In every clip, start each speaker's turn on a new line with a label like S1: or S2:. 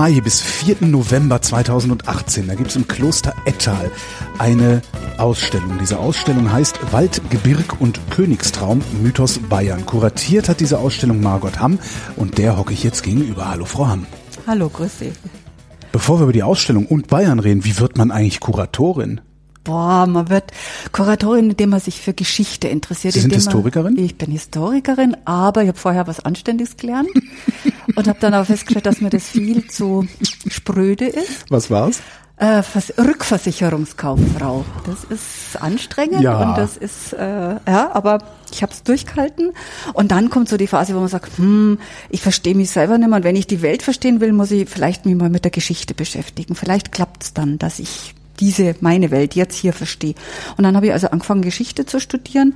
S1: Vom 3. Mai bis 4. November 2018, da gibt es im Kloster Ettal eine Ausstellung. Diese Ausstellung heißt Wald, Gebirg und Königstraum, Mythos Bayern. Kuratiert hat diese Ausstellung Margot Hamm und der hocke ich jetzt gegenüber. Hallo Frau Hamm.
S2: Hallo, grüß Sie.
S1: Bevor wir über die Ausstellung und Bayern reden, wie wird man eigentlich Kuratorin?
S2: Boah, man wird Kuratorin, indem man sich für Geschichte interessiert.
S1: Sie sind Historikerin?
S2: Man, ich bin Historikerin, aber ich habe vorher was Anständiges gelernt und habe dann auch festgestellt, dass mir das viel zu spröde ist.
S1: Was war's?
S2: Äh, Vers Rückversicherungskauffrau. Das ist anstrengend
S1: Ja.
S2: und das ist äh, ja, aber ich habe es durchgehalten und dann kommt so die Phase, wo man sagt, hm, ich verstehe mich selber nicht mehr und wenn ich die Welt verstehen will, muss ich vielleicht mich mal mit der Geschichte beschäftigen. Vielleicht klappt's dann, dass ich diese meine Welt jetzt hier verstehe. Und dann habe ich also angefangen Geschichte zu studieren.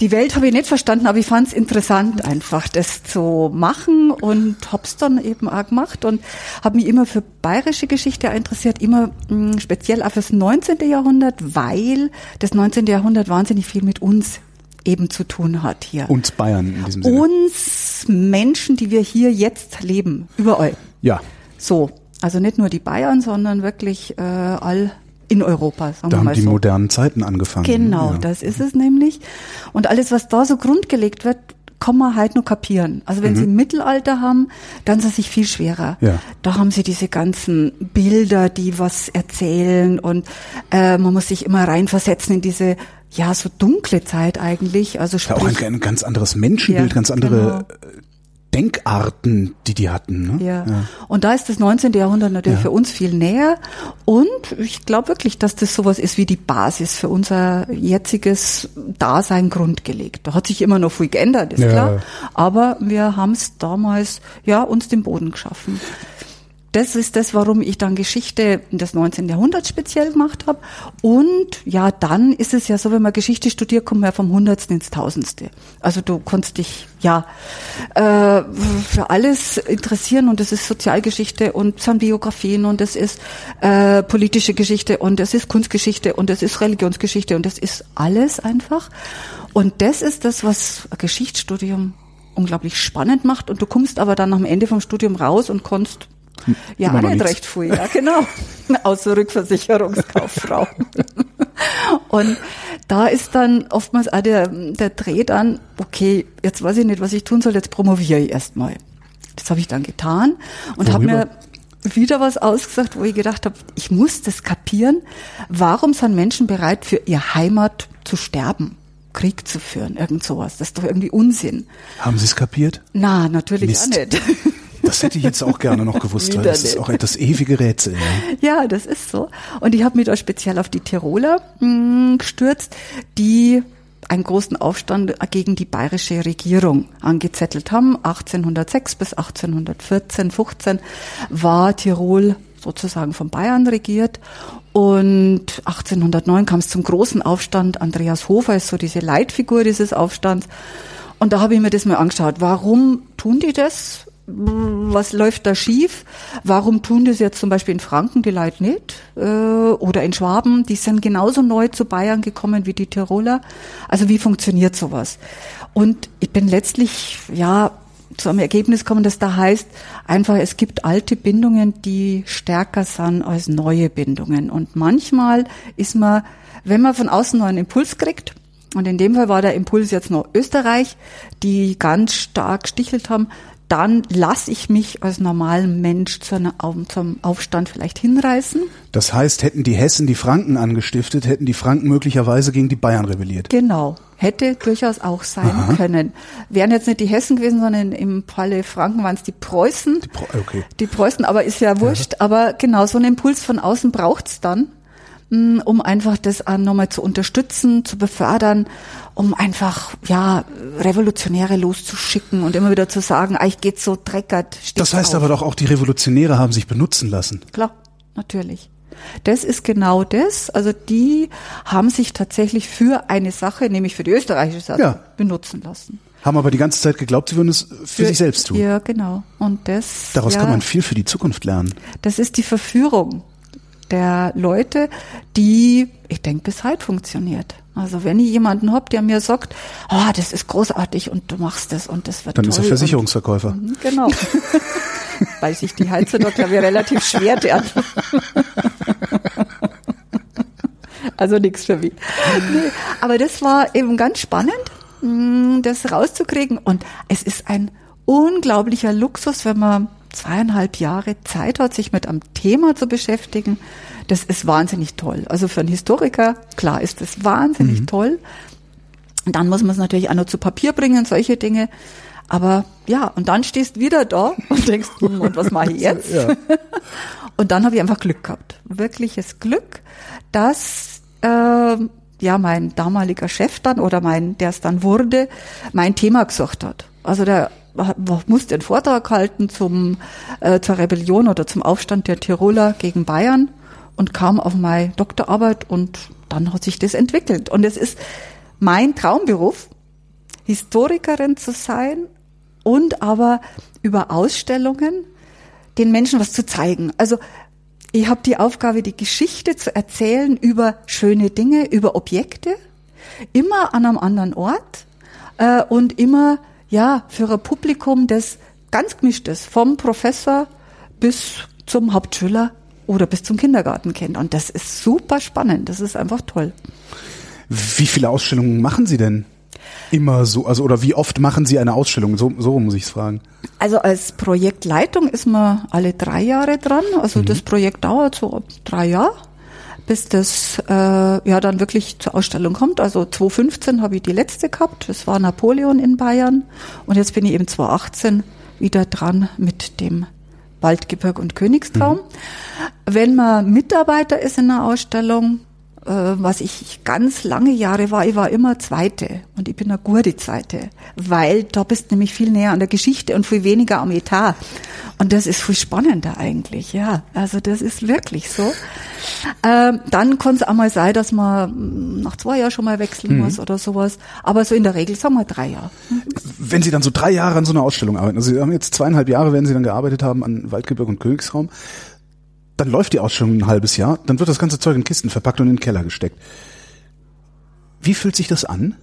S2: Die Welt habe ich nicht verstanden, aber ich fand es interessant, einfach das zu machen und hab's dann eben auch gemacht und habe mich immer für bayerische Geschichte interessiert, immer mh, speziell auch fürs 19. Jahrhundert, weil das 19. Jahrhundert wahnsinnig viel mit uns eben zu tun hat hier.
S1: Uns Bayern in diesem Sinne.
S2: uns Menschen, die wir hier jetzt leben, überall.
S1: ja,
S2: So, also nicht nur die Bayern, sondern wirklich äh, all in Europa, sagen
S1: da
S2: wir
S1: haben
S2: mal
S1: die
S2: so.
S1: modernen Zeiten angefangen.
S2: Genau,
S1: ja.
S2: das ist es nämlich. Und alles, was da so grundgelegt wird, kann man halt nur kapieren. Also wenn Sie im Mittelalter haben, dann ist es sich viel schwerer.
S1: Mhm. Ja.
S2: Da haben Sie diese ganzen Bilder, die was erzählen und äh, man muss sich immer reinversetzen in diese ja so dunkle Zeit eigentlich. Also
S1: Ja, auch ein,
S2: sprich,
S1: ein ganz anderes Menschenbild,
S2: Ja,
S1: ganz andere äh, Denkarten, die die hatten. Ne?
S2: Ja. Und da ist das 19. Jahrhundert natürlich
S1: Ja.
S2: für uns viel näher. Und ich glaube wirklich, dass das sowas ist wie die Basis für unser jetziges Dasein grundgelegt. Da hat sich immer noch viel geändert, ist
S1: Ja.
S2: klar. Aber wir haben es damals, ja, uns den Boden geschaffen. Das ist das, warum ich dann Geschichte des 19. Jahrhunderts speziell gemacht habe. Und ja, dann ist es ja so, wenn man Geschichte studiert, kommt man ja vom Hundertsten ins Tausendste. Also du konntest dich ja äh, für alles interessieren und das ist Sozialgeschichte und es sind Biografien und es ist äh, politische Geschichte und es ist Kunstgeschichte und es ist Religionsgeschichte und es ist alles einfach. Und das ist das, was Geschichtsstudium unglaublich spannend macht und du kommst aber dann am Ende vom Studium raus und kannst ja,
S1: Immer
S2: nicht recht viel, ja, genau. Außer Rückversicherungskauffrau. Und da ist dann oftmals auch der, der Dreh dann, okay, jetzt weiß ich nicht, was ich tun soll, jetzt promoviere ich erstmal. Das habe ich dann getan und habe mir wieder was ausgesagt, wo ich gedacht habe, ich muss das kapieren. Warum sind Menschen bereit, für ihr Heimat zu sterben? Krieg zu führen, irgend sowas. Das ist doch irgendwie Unsinn.
S1: Haben Sie es kapiert?
S2: Na, natürlich
S1: Mist.
S2: auch nicht.
S1: Das hätte ich jetzt auch gerne noch gewusst, weil das ist auch das ewige Rätsel. Ja.
S2: Ja, das ist so. Und ich habe mich da speziell auf die Tiroler mh, gestürzt, die einen großen Aufstand gegen die bayerische Regierung angezettelt haben. 1806 bis 1814, 15 war Tirol sozusagen von Bayern regiert. Und 1809 kam es zum großen Aufstand. Andreas Hofer ist so diese Leitfigur dieses Aufstands. Und da habe ich mir das mal angeschaut. Warum tun die das? Was läuft da schief? Warum tun das jetzt zum Beispiel in Franken die Leute nicht? Äh, oder in Schwaben, die sind genauso neu zu Bayern gekommen wie die Tiroler. Also wie funktioniert sowas? Und ich bin letztlich, ja, zu einem Ergebnis gekommen, das da heißt, einfach, es gibt alte Bindungen, die stärker sind als neue Bindungen. Und manchmal ist man, wenn man von außen noch einen Impuls kriegt, und in dem Fall war der Impuls jetzt noch Österreich, die ganz stark gestichelt haben, dann lasse ich mich als normalen Mensch zu einer, zum Aufstand vielleicht hinreißen.
S1: Das heißt, hätten die Hessen die Franken angestiftet, hätten die Franken möglicherweise gegen die Bayern rebelliert.
S2: Genau. Hätte durchaus auch sein können. Wären jetzt nicht die Hessen gewesen, sondern im Falle Franken waren es die Preußen. Die,
S1: Pro- okay.
S2: die Preußen, aber ist ja wurscht. Aber genau, so einen Impuls von außen braucht's dann, um einfach das nochmal zu unterstützen, zu befördern, um einfach, ja, Revolutionäre loszuschicken und immer wieder zu sagen, euch geht's so dreckert.
S1: Das heißt
S2: auf.
S1: aber doch auch, die Revolutionäre haben sich benutzen lassen.
S2: Klar, natürlich. Das ist genau das. Also die haben sich tatsächlich für eine Sache, nämlich für die österreichische Sache,
S1: Ja.
S2: benutzen lassen.
S1: Haben aber die ganze Zeit geglaubt, sie würden es für, sich selbst tun.
S2: Ja, genau. Und das,
S1: Daraus
S2: ja,
S1: kann man viel für die Zukunft lernen.
S2: das ist die Verführung der Leute, die, ich denke, bis heute funktioniert. Also wenn ich jemanden hab, der mir sagt, ah, das ist großartig und du machst das und das wird
S1: Dann
S2: toll.
S1: ist er Versicherungsverkäufer.
S2: Und, genau. weil sich die Heizer ich, relativ schwer werden. also nichts für mich. Nee, aber das war eben ganz spannend, mm, das rauszukriegen. Und es ist ein unglaublicher Luxus, wenn man zweieinhalb Jahre Zeit hat, sich mit einem Thema zu beschäftigen. Das ist wahnsinnig toll. Also für einen Historiker, klar, ist das wahnsinnig mhm. toll. Und dann muss man es natürlich auch noch zu Papier bringen, solche Dinge. Aber ja, und dann stehst du wieder da und denkst, hm, und was mache ich jetzt? Ja. Und dann habe ich einfach Glück gehabt. Wirkliches Glück, dass äh, ja mein damaliger Chef dann oder mein, der es dann wurde, mein Thema gesucht hat. Also der musste einen Vortrag halten zum, äh, zur Rebellion oder zum Aufstand der Tiroler gegen Bayern und kam auf meine Doktorarbeit und dann hat sich das entwickelt. Und es ist mein Traumberuf, Historikerin zu sein und aber über Ausstellungen den Menschen was zu zeigen. Also ich habe die Aufgabe, die Geschichte zu erzählen über schöne Dinge, über Objekte, immer an einem anderen Ort äh, und immer ja für ein Publikum, das ganz gemischt ist, vom Professor bis zum Hauptschüler oder bis zum Kindergarten kennt. Und das ist super spannend. Das ist einfach toll.
S1: Wie viele Ausstellungen machen Sie denn? Immer so, also oder wie oft machen Sie eine Ausstellung? So, so muss ich es fragen.
S2: Also als Projektleitung ist man alle drei Jahre dran. Also mhm. das Projekt dauert so drei Jahre, bis das äh, ja dann wirklich zur Ausstellung kommt. Also 2015 habe ich die letzte gehabt. Das war Napoleon in Bayern. Und jetzt bin ich eben 2018 wieder dran mit dem Waldgebirg und Königstraum. Mhm. Wenn man Mitarbeiter ist in einer Ausstellung, was ich ganz lange Jahre war, ich war immer Zweite und ich bin eine gute Zweite, weil da bist du nämlich viel näher an der Geschichte und viel weniger am Etat. Und das ist viel spannender eigentlich, ja. Also das ist wirklich so. Ähm, dann kann es auch mal sein, dass man nach zwei Jahren schon mal wechseln mhm. muss oder sowas. Aber so in der Regel sagen wir drei Jahre.
S1: Wenn Sie dann so drei Jahre an so einer Ausstellung arbeiten, also Sie haben jetzt zweieinhalb Jahre, werden Sie dann gearbeitet haben an Waldgebirg und Königsraum, dann läuft die Ausstellung ein halbes Jahr, dann wird das ganze Zeug in Kisten verpackt und in den Keller gesteckt. Wie fühlt sich das an?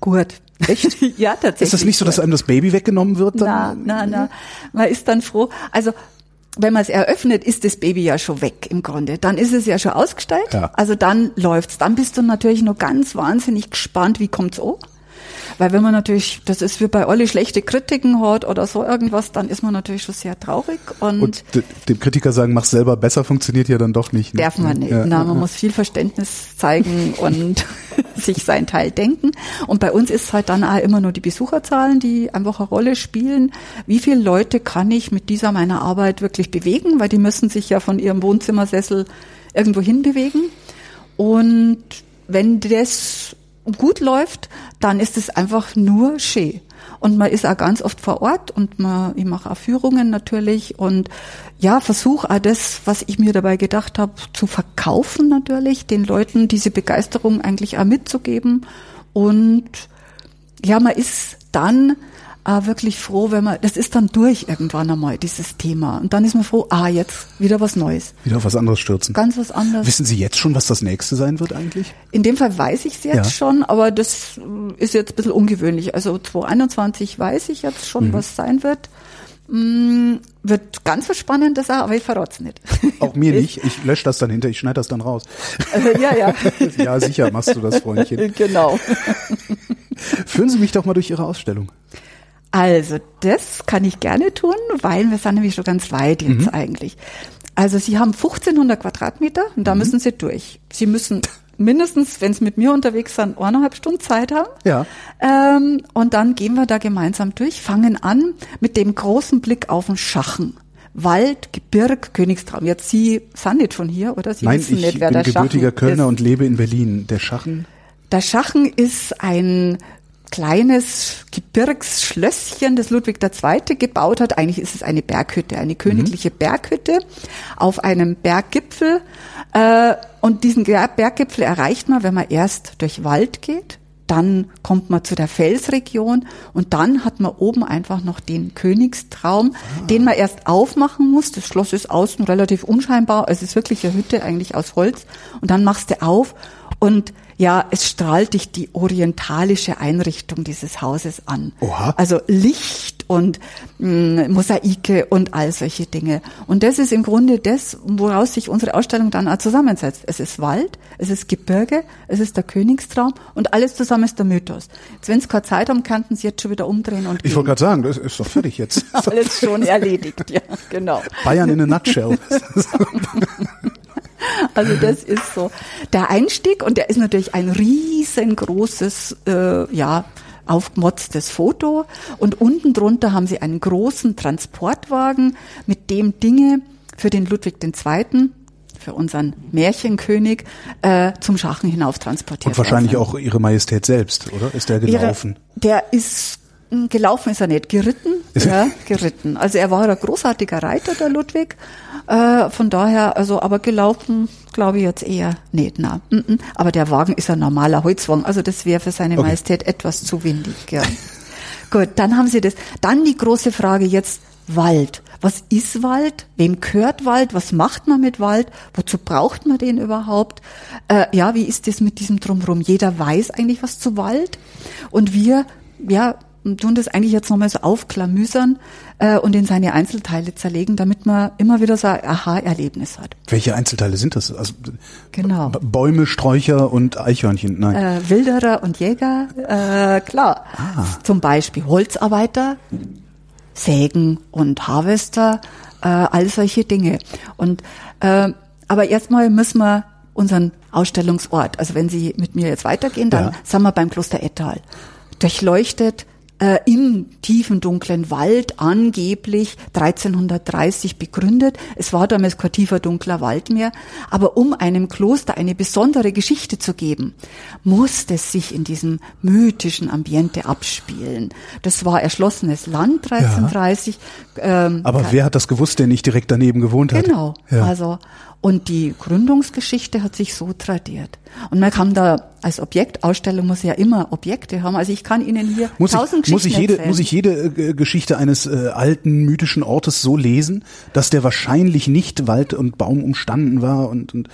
S2: Gut.
S1: Echt?
S2: ja, tatsächlich.
S1: Ist das nicht so, dass einem das Baby weggenommen wird?
S2: Dann? Na, na, na. Man ist dann froh. Also, wenn man es eröffnet, ist das Baby ja schon weg im Grunde. Dann ist es ja schon ausgestellt. Ja. Also dann läuft's. Dann bist du natürlich noch ganz wahnsinnig gespannt, wie kommt's an. Weil wenn man natürlich, das ist wie bei alle schlechte Kritiken hat oder so irgendwas, dann ist man natürlich schon sehr traurig. Und, und
S1: dem Kritiker sagen, mach selber besser, funktioniert ja dann doch nicht.
S2: Ne? Darf man nicht. Ja, Na, man muss viel Verständnis zeigen und sich sein Teil denken. Und bei uns ist halt dann auch immer nur die Besucherzahlen, die einfach eine Rolle spielen. Wie viele Leute kann ich mit dieser meiner Arbeit wirklich bewegen? Weil die müssen sich ja von ihrem Wohnzimmersessel irgendwo hin bewegen. Und wenn das gut läuft, dann ist es einfach nur schön. Und man ist auch ganz oft vor Ort und man, ich mache auch Führungen natürlich und ja, versuche auch das, was ich mir dabei gedacht habe, zu verkaufen natürlich, den Leuten diese Begeisterung eigentlich auch mitzugeben. Und ja, man ist dann ah, wirklich froh, wenn man, das ist dann durch irgendwann einmal, dieses Thema. Und dann ist man froh, ah, jetzt wieder was Neues.
S1: Wieder auf was anderes stürzen.
S2: Ganz was anderes.
S1: Wissen Sie jetzt schon, was das nächste sein wird eigentlich?
S2: In dem Fall weiß ich es jetzt ja. schon, aber das ist jetzt ein bisschen ungewöhnlich. Also 2021 weiß ich jetzt schon, mhm. was sein wird. Mm, wird ganz was Spannendes, aber ich verrate es nicht.
S1: Auch mir nicht. Ich lösche das dann hinter, ich schneide das dann raus.
S2: Äh, ja, ja.
S1: ja, sicher machst du das, Freundchen.
S2: Genau.
S1: Führen Sie mich doch mal durch Ihre Ausstellung.
S2: Also, das kann ich gerne tun, weil wir sind nämlich schon ganz weit jetzt mhm. eigentlich. Also, Sie haben 1500 Quadratmeter und da mhm. müssen Sie durch. Sie müssen mindestens, wenn Sie mit mir unterwegs sind, eineinhalb Stunden Zeit haben.
S1: Ja.
S2: Ähm, und dann gehen wir da gemeinsam durch, fangen an mit dem großen Blick auf den Schachen. Wald, Gebirg, Königstraum. Jetzt Sie sind nicht von hier, oder? Sie
S1: Nein, wissen nicht, wer der Schachen ist. ich bin gebürtiger Kölner und lebe in Berlin. Der Schachen?
S2: Der Schachen ist ein kleines Gebirgsschlösschen, das Ludwig II. gebaut hat. Eigentlich ist es eine Berghütte, eine königliche mhm. Berghütte auf einem Berggipfel. Äh, und diesen Berggipfel erreicht man, wenn man erst durch Wald geht. Dann kommt man zu der Felsregion und dann hat man oben einfach noch den Königstraum, ah. den man erst aufmachen muss. Das Schloss ist außen relativ unscheinbar. Es ist wirklich eine Hütte eigentlich aus Holz. Und dann machst du auf Und ja, es strahlt dich die orientalische Einrichtung dieses Hauses an.
S1: Oha.
S2: Also Licht und mh, Mosaike und all solche Dinge. Und das ist im Grunde das, woraus sich unsere Ausstellung dann auch zusammensetzt. Es ist Wald, es ist Gebirge, es ist der Königstraum und alles zusammen ist der Mythos. Jetzt, wenn Sie keine Zeit haben, könnten Sie jetzt schon wieder umdrehen und
S1: Ich wollte gerade sagen, das ist doch fertig jetzt.
S2: alles schon erledigt, ja, genau.
S1: Bayern in a nutshell.
S2: Also das ist so der Einstieg und der ist natürlich ein riesengroßes, äh, ja, aufgemotztes Foto und unten drunter haben sie einen großen Transportwagen, mit dem Dinge für den Ludwig II., für unseren Märchenkönig, äh, zum Schachen hinauf transportiert
S1: Und wahrscheinlich
S2: worden
S1: auch Ihre Majestät selbst, oder? Ist der
S2: sind. Ihre-
S1: gelaufen?
S2: Der ist gelaufen ist er nicht, geritten,
S1: er-
S2: ja, geritten. Also er war ein großartiger Reiter, der Ludwig. Äh, von daher, also aber gelaufen, glaube ich jetzt eher nicht. Na, mm, mm. aber der Wagen ist ein normaler Holzwagen, also das wäre für seine
S1: Okay.
S2: Majestät etwas zu windig. Ja. Gut, dann haben Sie das. Dann die große Frage jetzt Wald. Was ist Wald? Wem gehört Wald? Was macht man mit Wald? Wozu braucht man den überhaupt? Äh, ja, wie ist das mit diesem Drumherum? Jeder weiß eigentlich was zu Wald. Und wir, ja, tun das eigentlich jetzt nochmal so aufklamüsern äh, und in seine Einzelteile zerlegen, damit man immer wieder so ein Aha-Erlebnis hat.
S1: Welche Einzelteile sind das? Also
S2: Genau.
S1: Bäume, Sträucher und Eichhörnchen. Nein.
S2: Äh, Wilderer und Jäger, äh, klar. Zum Beispiel Holzarbeiter, Sägen und Harvester, äh, all solche Dinge. Und äh, aber erstmal müssen wir unseren Ausstellungsort, also wenn Sie mit mir jetzt weitergehen, dann
S1: Ja.
S2: sind wir beim Kloster Ettal. Durchleuchtet äh, im tiefen dunklen Wald, angeblich 1330 begründet. Es war damals kein tiefer dunkler Wald mehr, aber um einem Kloster eine besondere Geschichte zu geben, musste es sich in diesem mythischen Ambiente abspielen. Das war erschlossenes Land 1330. Ähm,
S1: Aber wer hat das gewusst, der nicht direkt daneben gewohnt hat?
S2: Genau.
S1: Ja.
S2: Also und die Gründungsgeschichte hat sich so tradiert. Und man kann da als Objektausstellung muss ja immer Objekte haben. Also ich kann Ihnen hier
S1: Muss
S2: tausend
S1: ich, muss ich
S2: Geschichten
S1: jede,
S2: erzählen.
S1: muss ich jede äh, Geschichte eines äh, alten mythischen Ortes so lesen, dass der wahrscheinlich nicht Wald und Baum umstanden war und, und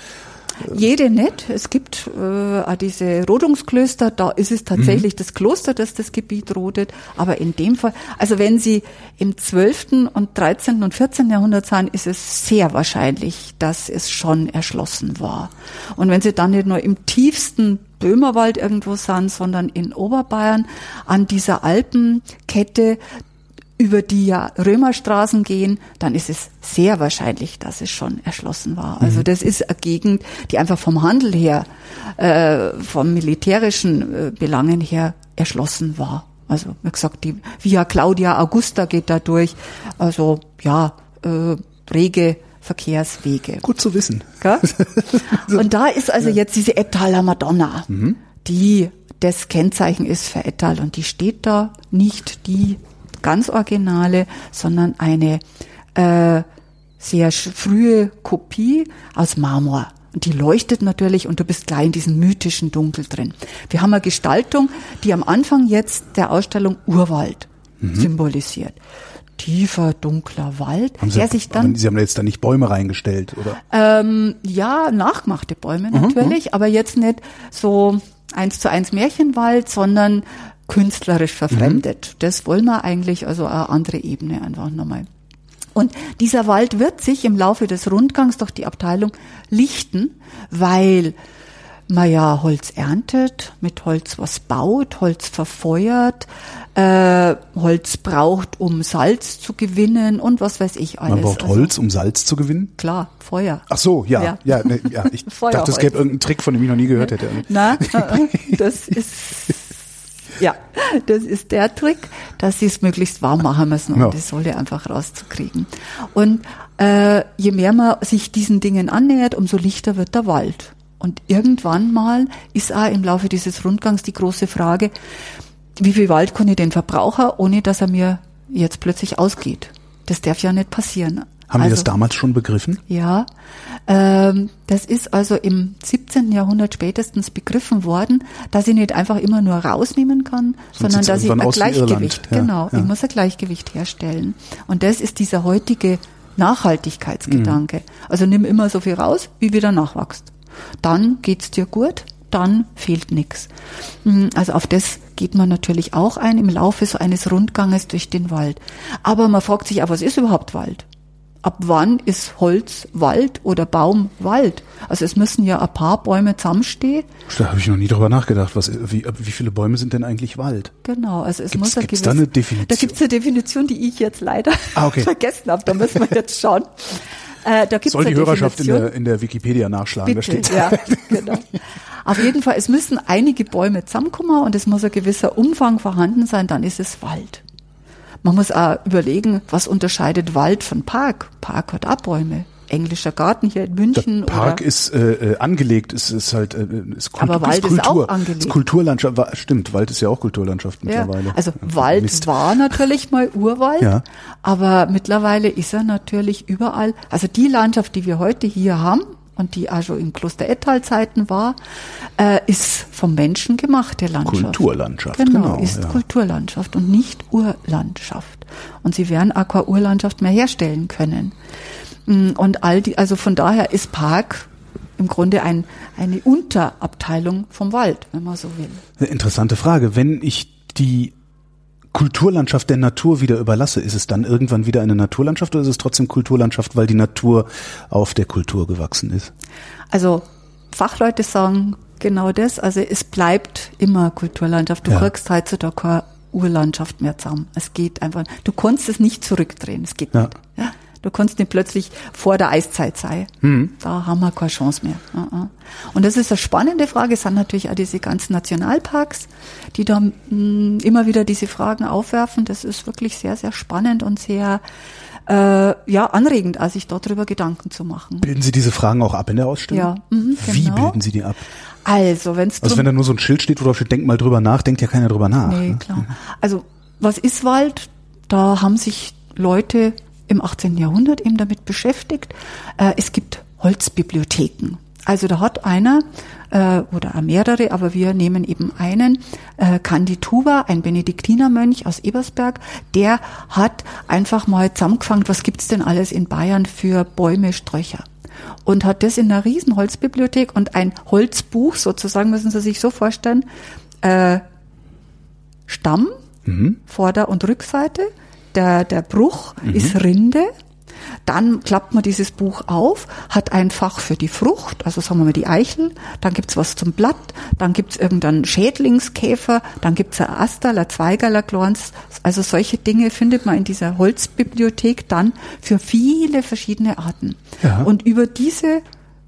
S2: Jede nicht. Es gibt äh, diese Rodungsklöster, da ist es tatsächlich das Kloster, das das Gebiet rodet. Aber in dem Fall, also wenn Sie im 12. und 13. und 14. Jahrhundert sind, ist es sehr wahrscheinlich, dass es schon erschlossen war. Und wenn Sie dann nicht nur im tiefsten Böhmerwald irgendwo sind, sondern in Oberbayern an dieser Alpenkette, über die ja Römerstraßen gehen, dann ist es sehr wahrscheinlich, dass es schon erschlossen war. Also das ist eine Gegend, die einfach vom Handel her, äh, vom militärischen äh, Belangen her erschlossen war. Also wie gesagt, die Via Claudia Augusta geht da durch. Also ja, äh, rege Verkehrswege.
S1: gut zu wissen.
S2: Gell? Und da ist also jetzt diese Etaler Madonna, die das Kennzeichen ist für Etal und die steht da nicht die ganz originale, sondern eine äh, sehr frühe Kopie aus Marmor. Und die leuchtet natürlich und du bist gleich in diesem mythischen Dunkel drin. Wir haben eine Gestaltung, die am Anfang jetzt der Ausstellung Urwald symbolisiert. Tiefer, dunkler Wald,
S1: Haben Sie,
S2: der sich dann
S1: Sie haben jetzt da nicht Bäume reingestellt, oder?
S2: ähm, ja, nachgemachte Bäume
S1: Mhm,
S2: natürlich, aber jetzt nicht so eins zu eins Märchenwald, sondern künstlerisch verfremdet.
S1: Mhm.
S2: Das wollen wir eigentlich, also eine andere Ebene einfach nochmal. Und dieser Wald wird sich im Laufe des Rundgangs durch die Abteilung lichten, weil man ja Holz erntet, mit Holz was baut, Holz verfeuert, äh, Holz braucht, um Salz zu gewinnen und was weiß ich alles.
S1: Man braucht
S2: Also,
S1: Holz, um Salz zu gewinnen?
S2: Klar, Feuer.
S1: Ach so, ja,
S2: Ja.
S1: ja, ne, ja. Ich dachte, es gäbe irgendeinen Trick, von dem ich noch nie gehört hätte.
S2: Na, das ist ja, das ist der Trick, dass sie es möglichst warm machen müssen, um
S1: Ja.
S2: die Sohle einfach rauszukriegen. Und äh, je mehr man sich diesen Dingen annähert, umso lichter wird der Wald. Und irgendwann mal ist auch im Laufe dieses Rundgangs die große Frage, wie viel Wald kann ich denn verbrauchen, ohne dass er mir jetzt plötzlich ausgeht? Das darf ja nicht passieren.
S1: Haben die das
S2: Also-
S1: damals schon begriffen?
S2: ja, ähm, das ist also im 17. Jahrhundert spätestens begriffen worden, dass ich nicht einfach immer nur rausnehmen kann, sondern
S1: sieht's
S2: dass ich ein. Gleichgewicht,
S1: Ja,
S2: genau,
S1: ja.
S2: ich muss ein Gleichgewicht herstellen. Und das ist dieser heutige Nachhaltigkeitsgedanke.
S1: Mhm.
S2: Also nimm immer so viel raus, wie wieder nachwächst. Dann geht's dir gut dann fehlt nichts. Also auf das geht man natürlich auch ein im Laufe so eines Rundganges durch den Wald. Aber man fragt sich, aber was ist überhaupt Wald? Ab wann ist Holz Wald oder Baum Wald? Also es müssen ja ein paar Bäume zusammenstehen.
S1: Da habe ich noch nie drüber nachgedacht. Was, wie, wie viele Bäume sind denn eigentlich Wald?
S2: Genau, also es
S1: gibt's,
S2: muss eine
S1: gibt's da eine Definition?
S2: Da gibt es eine Definition, die ich jetzt leider
S1: ah, okay.
S2: vergessen habe. Da müssen wir jetzt schauen.
S1: Äh, da gibt's Soll die Hörerschaft in der, in der Wikipedia nachschlagen,
S2: Bitte, da steht ja, genau. Auf jeden Fall, es müssen einige Bäume zusammenkommen und es muss ein gewisser Umfang vorhanden sein, dann ist es Wald. Man muss auch überlegen, was unterscheidet Wald von Park. Park hat Abbäume. Englischer Garten hier in München.
S1: Der Park ist äh, äh angelegt, ist, ist halt äh, ist
S2: Kultur, Aber Wald ist, Kultur, ist auch angelegt. Ist
S1: Kulturlandschaft, stimmt, Wald ist ja auch Kulturlandschaft mittlerweile. Ja,
S2: also ja, Wald Mist. war natürlich mal Urwald, ja. aber mittlerweile ist er natürlich überall. Also die Landschaft, die wir heute hier haben, und die also in Kloster Ettal-Zeiten war, äh, ist vom Menschen gemachte Landschaft.
S1: Kulturlandschaft,
S2: genau. genau ist ja. Kulturlandschaft und nicht Urlandschaft. Und sie werden Aqua-Urlandschaft mehr herstellen können. Mm, und all die, also von daher ist Park im Grunde ein, eine Unterabteilung vom Wald, wenn man so will.
S1: Eine interessante Frage. Wenn ich die Kulturlandschaft der Natur wieder überlasse, ist es dann irgendwann wieder eine Naturlandschaft oder ist es trotzdem Kulturlandschaft, weil die Natur auf der Kultur gewachsen ist?
S2: Also Fachleute sagen genau das. Also es bleibt immer Kulturlandschaft. Du ja. kriegst heutzutage keine Urlandschaft mehr zusammen. Es geht einfach. Du kannst es nicht zurückdrehen. Es geht ja. nicht. Ja? Du kannst nicht plötzlich vor der Eiszeit sein. Mhm. Da haben wir keine Chance mehr. Und das ist eine spannende Frage. Es sind natürlich auch diese ganzen Nationalparks, die da mm, immer wieder diese Fragen aufwerfen. Das ist wirklich sehr, sehr spannend und sehr äh, ja, anregend, als sich darüber Gedanken zu machen.
S1: Bilden Sie diese Fragen auch ab in der Ausstellung?
S2: Ja. Mhm,
S1: Wie genau. bilden Sie die ab?
S2: Also, wenn es
S1: Also wenn da nur so ein Schild steht, wo drauf steht, denk mal drüber nach, denkt ja keiner drüber nach.
S2: Nee, ne? klar. Also, was ist Wald? Da haben sich Leute im 18. Jahrhundert eben damit beschäftigt. Äh, es gibt Holzbibliotheken. Also da hat einer äh, oder mehrere, aber wir nehmen eben einen, äh, Candituba, ein Benediktinermönch aus Ebersberg, der hat einfach mal zusammengefangen, was gibt's denn alles in Bayern für Bäume, Sträucher und hat das in einer riesen Holzbibliothek und ein Holzbuch sozusagen, müssen Sie sich so vorstellen, äh, Stamm, mhm. Vorder- und Rückseite, der, der Bruch mhm. ist Rinde. Dann klappt man dieses Buch auf, hat ein Fach für die Frucht, also sagen wir mal die Eichel, dann gibt's was zum Blatt, dann gibt's irgendeinen Schädlingskäfer, dann gibt's ein Astal, ein Zweigerler Glorns, also solche Dinge findet man in dieser Holzbibliothek dann für viele verschiedene Arten. Ja. Und über diese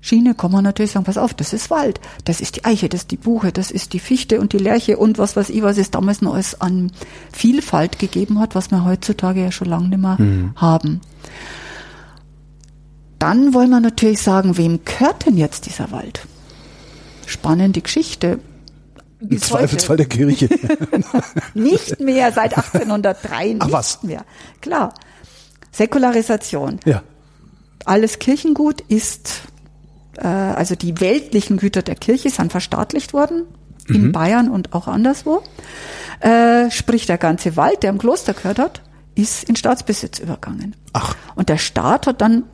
S2: Schiene kann man natürlich sagen, pass auf, das ist Wald, das ist die Eiche, das ist die Buche, das ist die Fichte und die Lerche und was weiß ich, was es damals noch alles an Vielfalt gegeben hat, was wir heutzutage ja schon lange nicht mehr mhm. haben. Dann wollen wir natürlich sagen, wem gehört denn jetzt dieser Wald? Spannende Geschichte.
S1: Im Zweifelsfall der Kirche.
S2: nicht mehr seit 1803, Ach, was? mehr. Klar. Säkularisation.
S1: Ja.
S2: Alles Kirchengut ist äh, also die weltlichen Güter der Kirche sind verstaatlicht worden, in mhm. Bayern und auch anderswo. Äh, sprich, der ganze Wald, der im Kloster gehört hat, ist in Staatsbesitz übergangen.
S1: Ach.
S2: Und der Staat hat dann